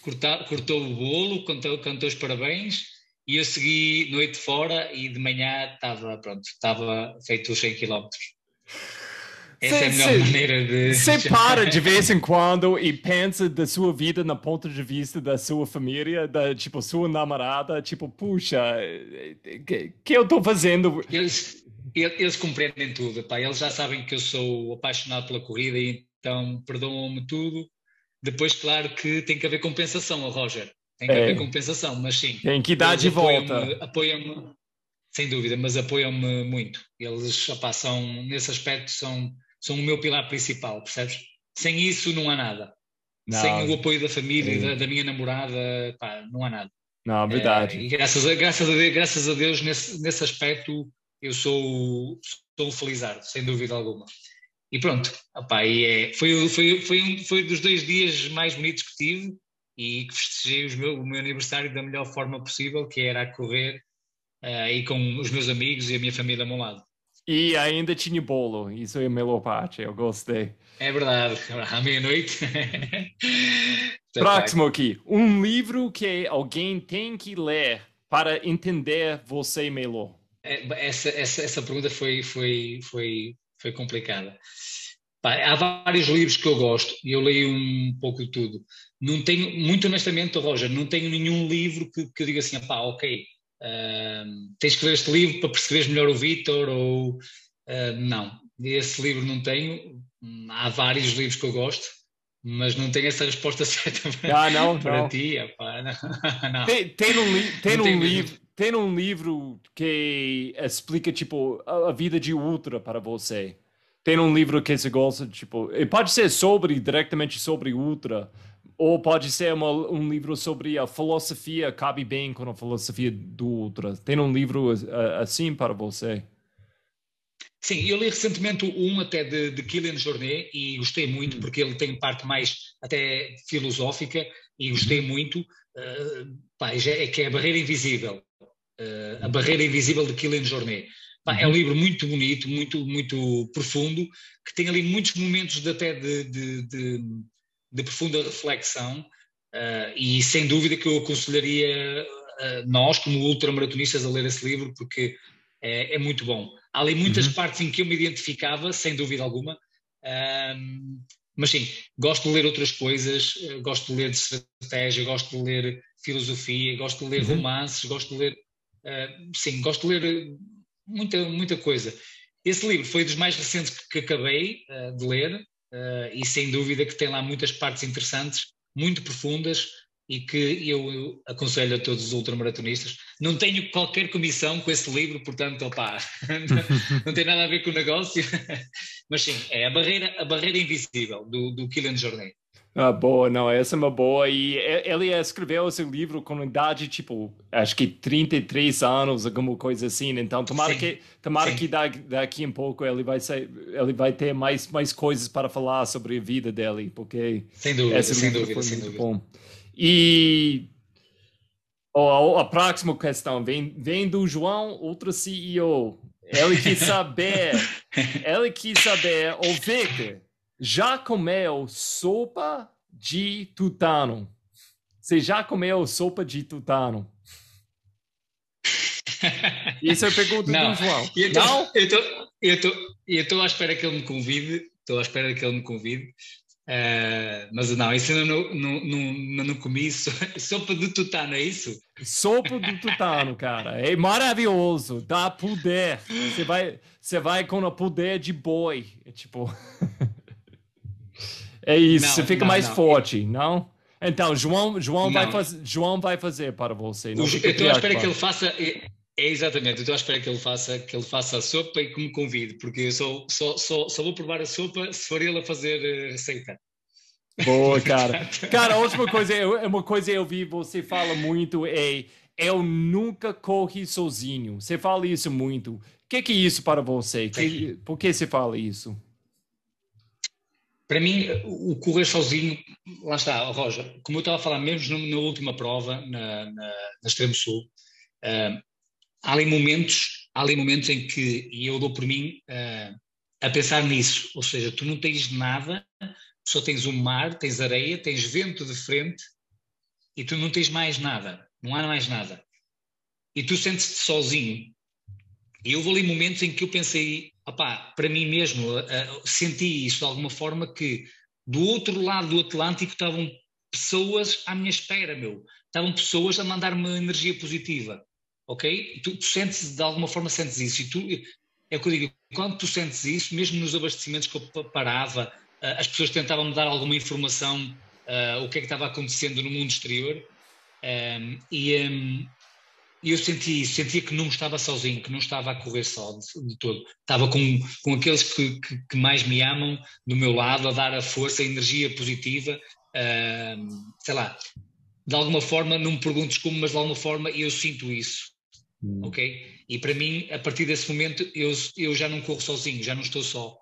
cortou, cortou o bolo, cantou, cantou os parabéns e eu segui noite fora e de manhã estava, pronto, estava feito os 100 km. Essa cê, é a melhor cê, maneira de. Você *laughs* para de vez em quando e pensa da sua vida no ponto de vista da sua família, da tipo sua namorada, tipo, puxa, que, que eu estou fazendo? Eles, eles compreendem tudo, pá. eles já sabem que eu sou apaixonado pela corrida e então perdoam-me tudo. Depois, claro que tem que haver compensação, Roger. Tem que é. haver compensação, mas sim. Tem que dar de volta. Apoiam-me, sem dúvida, mas apoiam-me muito. Eles, opa, são, nesse aspecto, são, são o meu pilar principal, percebes? Sem isso não há nada. Não. Sem o apoio da família, da, da, minha namorada, pá, não há nada. Não, verdade. É, e graças a, graças a Deus, graças a Deus nesse, nesse aspecto, eu sou, sou um felizardo, sem dúvida alguma. E pronto, opa, e é, foi, foi, foi, um, foi dos dois dias mais bonitos que tive e que festejei meu, o meu aniversário da melhor forma possível, que era a correr uh, aí com os meus amigos e a minha família ao meu lado. E ainda tinha bolo, isso é a melhor parte, eu gostei. É verdade, à meia-noite. *laughs* Próximo aqui, um livro que alguém tem que ler para entender você melhor. É, essa, essa, essa pergunta foi, foi, foi, foi complicada. Há vários livros que eu gosto e eu leio um pouco de tudo. Não tenho, muito honestamente, Roger, não tenho nenhum livro que, que eu diga assim, pá, ok, uh, tens que ler este livro para perceberes melhor o Vitor ou uh, não. Esse livro não tenho. Há vários livros que eu gosto, mas não tenho essa resposta *laughs* certa para, ah, não, para não. ti. Epá, *laughs* não, não. Tem, tem, um, li tem um livro tem um livro que explica tipo a, a vida de ultra para você tem um livro que você gosta, tipo, pode ser sobre, diretamente sobre Ultra, ou pode ser uma, um livro sobre a filosofia, cabe bem com a filosofia do Ultra. Tem um livro assim para você? Sim, eu li recentemente um até de, de Kylian Jornet e gostei muito, hum. porque ele tem parte mais até filosófica e gostei uhum. muito, uh, pá, é que é a Barreira Invisível. Uh, a Barreira Invisível de Kylian Jornet. É um uhum. livro muito bonito, muito, muito profundo, que tem ali muitos momentos de, até de, de, de, de profunda reflexão uh, e sem dúvida que eu aconselharia uh, nós, como ultramaratonistas, a ler esse livro porque é, é muito bom. Há ali muitas uhum. partes em que eu me identificava, sem dúvida alguma, uh, mas sim, gosto de ler outras coisas, gosto de ler de estratégia, gosto de ler filosofia, gosto de ler uhum. romances, gosto de ler, sim, gosto de ler muita, muita coisa. Esse livro foi dos mais recentes que acabei de ler uh, e sem dúvida que tem lá muitas partes interessantes, muito profundas e que eu aconselho a todos os ultramaratonistas. Não tenho qualquer comissão com esse livro, portanto, opá, não, *laughs* não tem nada a ver com o negócio, *laughs* mas sim, é a barreira, a barreira invisível do, do Kylian Jornet. Ah, boa, não, essa é uma boa. E ele escreveu esse livro com idade, tipo, acho que 33 anos, alguma coisa assim. Então, tomara Sim. que, tomara que daqui um pouco ele vai, ser, ele vai ter mais, mais coisas para falar sobre a vida dele, porque sem dúvida, esse sem livro dúvida, sem muito dúvida. bom. E oh, a, a próxima questão vem, vem do João, outro CEO. Ele quis saber, *laughs* ele quis saber, o Victor, já comeu sopa de tutano? Você já comeu sopa de tutano? Isso *laughs* é a pergunta não. do João. Eu tô, não? Eu estou à espera que ele me convide. Estou à espera que ele me convide. Uh, mas não, isso ainda não, não, não, não comi. *laughs* Sopa de tutano, é isso? Sopa de tutano, cara. É maravilhoso. Dá poder. Você vai, você vai com o poder de boi. É tipo. *laughs* É isso, não, você fica não, mais não. forte, não? Então, João, João, Vai faz, João vai fazer para você. Não eu estou à espera que ele faça. É, é exatamente, eu estou à espera que ele faça, que ele faça a sopa e que me convide, porque eu só, só, só, só vou provar a sopa se for ele a fazer a receita. Boa, *laughs* cara. cara, a última coisa, uma coisa eu vi, você fala muito é eu nunca corri sozinho. Você fala isso muito. O que, que é isso para você? Que, por que você fala isso? Para mim, o correr sozinho, lá está, Roger, como eu estava a falar mesmo na última prova, na, na, na Extremo Sul, uh, há ali momentos, há ali momentos em que, e eu dou por mim uh, a pensar nisso, ou seja, tu não tens nada, só tens o mar, tens areia, tens vento de frente e tu não tens mais nada, não há mais nada. E tu sentes-te sozinho. E houve ali momentos em que eu pensei, opá, para mim mesmo, uh, senti isso de alguma forma que do outro lado do Atlântico estavam pessoas à minha espera, meu. Estavam pessoas a mandar-me energia positiva, ok? Tu, tu sentes, de alguma forma, sentes isso. E tu, é o que eu digo, quando tu sentes isso, mesmo nos abastecimentos que eu parava, uh, as pessoas tentavam me dar alguma informação, uh, o que é que estava acontecendo no mundo exterior, um, e, um, e eu senti isso, sentia que não estava sozinho, que não estava a correr só de, de todo. Estava com, com aqueles que, que, que, mais me amam do meu lado, a dar a força, a energia positiva. Uh, sei lá, de alguma forma, não me perguntes como, mas de alguma forma eu sinto isso. Hum. Ok? E para mim, a partir desse momento, eu, eu já não corro sozinho, já não estou só.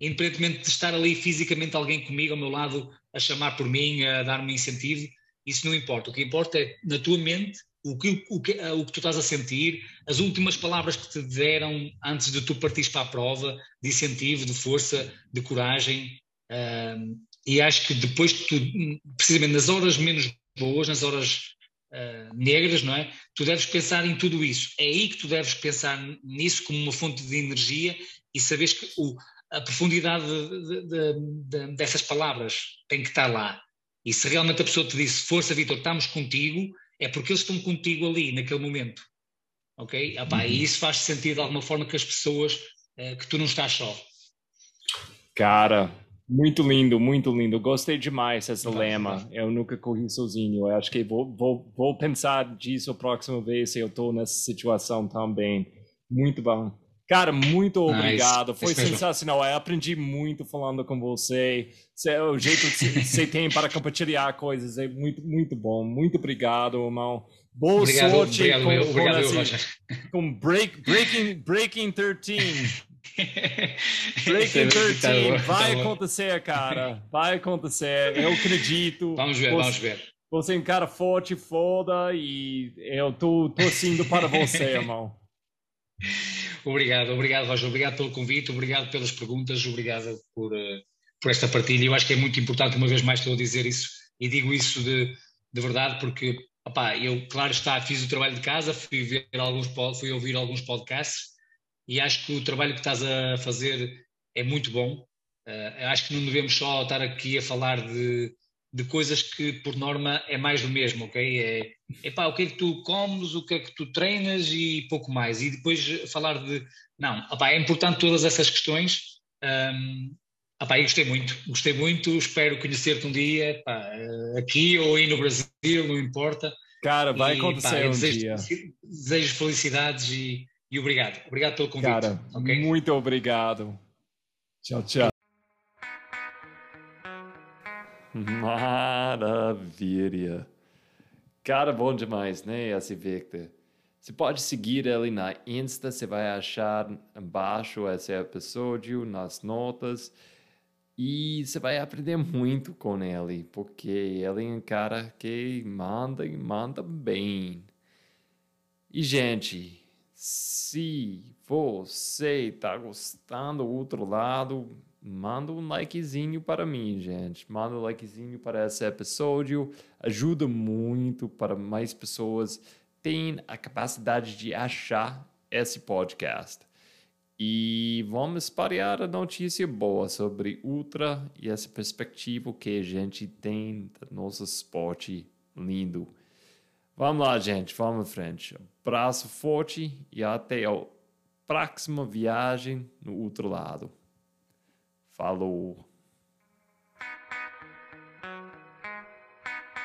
Independentemente de estar ali fisicamente alguém comigo ao meu lado a chamar por mim, a dar-me incentivo, isso não importa. O que importa é na tua mente o que, o, que, o que tu estás a sentir, as últimas palavras que te deram antes de tu partires para a prova, de incentivo, de força, de coragem. Um, e acho que depois que tu, precisamente nas horas menos boas, nas horas uh, negras, não é? Tu deves pensar em tudo isso. É aí que tu deves pensar nisso como uma fonte de energia e saberes que o, a profundidade de, de, de, dessas palavras tem que estar lá. E se realmente a pessoa te disse, força Vitor, estamos contigo, é porque eles estão contigo ali, naquele momento. Ok? Epá, uhum. E isso faz sentido de alguma forma que as pessoas, uh, que tu não estás só. Cara, muito lindo, muito lindo. Gostei demais desse lema. Eu nunca corri sozinho. Eu acho que vou, vou, vou pensar disso a próxima vez se eu estou nessa situação também. Muito bom. Cara, muito obrigado. Foi sensacional. Eu aprendi muito falando com você. O jeito que você tem para compartilhar coisas é muito, muito bom. Muito obrigado, irmão. Boa obrigado, sorte obrigado, com, meu, obrigado, com, assim, com break, breaking, breaking 13. *laughs* Breaking 13 vai acontecer, cara. Vai acontecer. Eu acredito. *laughs* Vamos ver, você, vamos ver. Você é um cara forte, foda, e eu tô torcendo para você, *laughs* irmão. Obrigado, obrigado, Roger. Obrigado pelo convite, obrigado pelas perguntas, obrigado por, uh, por esta partilha. Eu acho que é muito importante, uma vez mais, estou a dizer isso e digo isso de, de verdade, porque opá, eu, claro está, fiz o trabalho de casa, fui, ver alguns, fui ouvir alguns podcasts e acho que o trabalho que estás a fazer é muito bom. Uh, acho que não devemos só estar aqui a falar de, de coisas que, por norma, é mais do mesmo, ok? É, epá, o que é que tu comes, o que é que tu treinas e pouco mais. E depois falar de. Não, epá, é importante todas essas questões. Um, epá, eu gostei muito, gostei muito. Espero conhecer-te um dia, epá, aqui ou aí no Brasil, não importa. Cara, vai e, acontecer um desejo, dia. Desejo felicidades e, e obrigado. Obrigado pelo convite. Cara, okay? muito obrigado. Tchau, tchau. Maravilha. Cara, bom demais, né, esse Victor? Você pode seguir ele na Insta, você vai achar embaixo esse episódio, nas notas, e você vai aprender muito com ele, porque ele é um cara que manda e manda bem. E, gente, se você está gostando do outro lado, manda um likezinho para mim, gente. Manda um likezinho para esse episódio. Ajuda muito para mais pessoas terem a capacidade de achar esse podcast. E vamos espalhar a notícia boa sobre Ultra e essa perspectiva que a gente tem do nosso esporte lindo. Vamos lá, gente, vamos em frente. Abraço forte e até a próxima viagem no outro lado. Falou!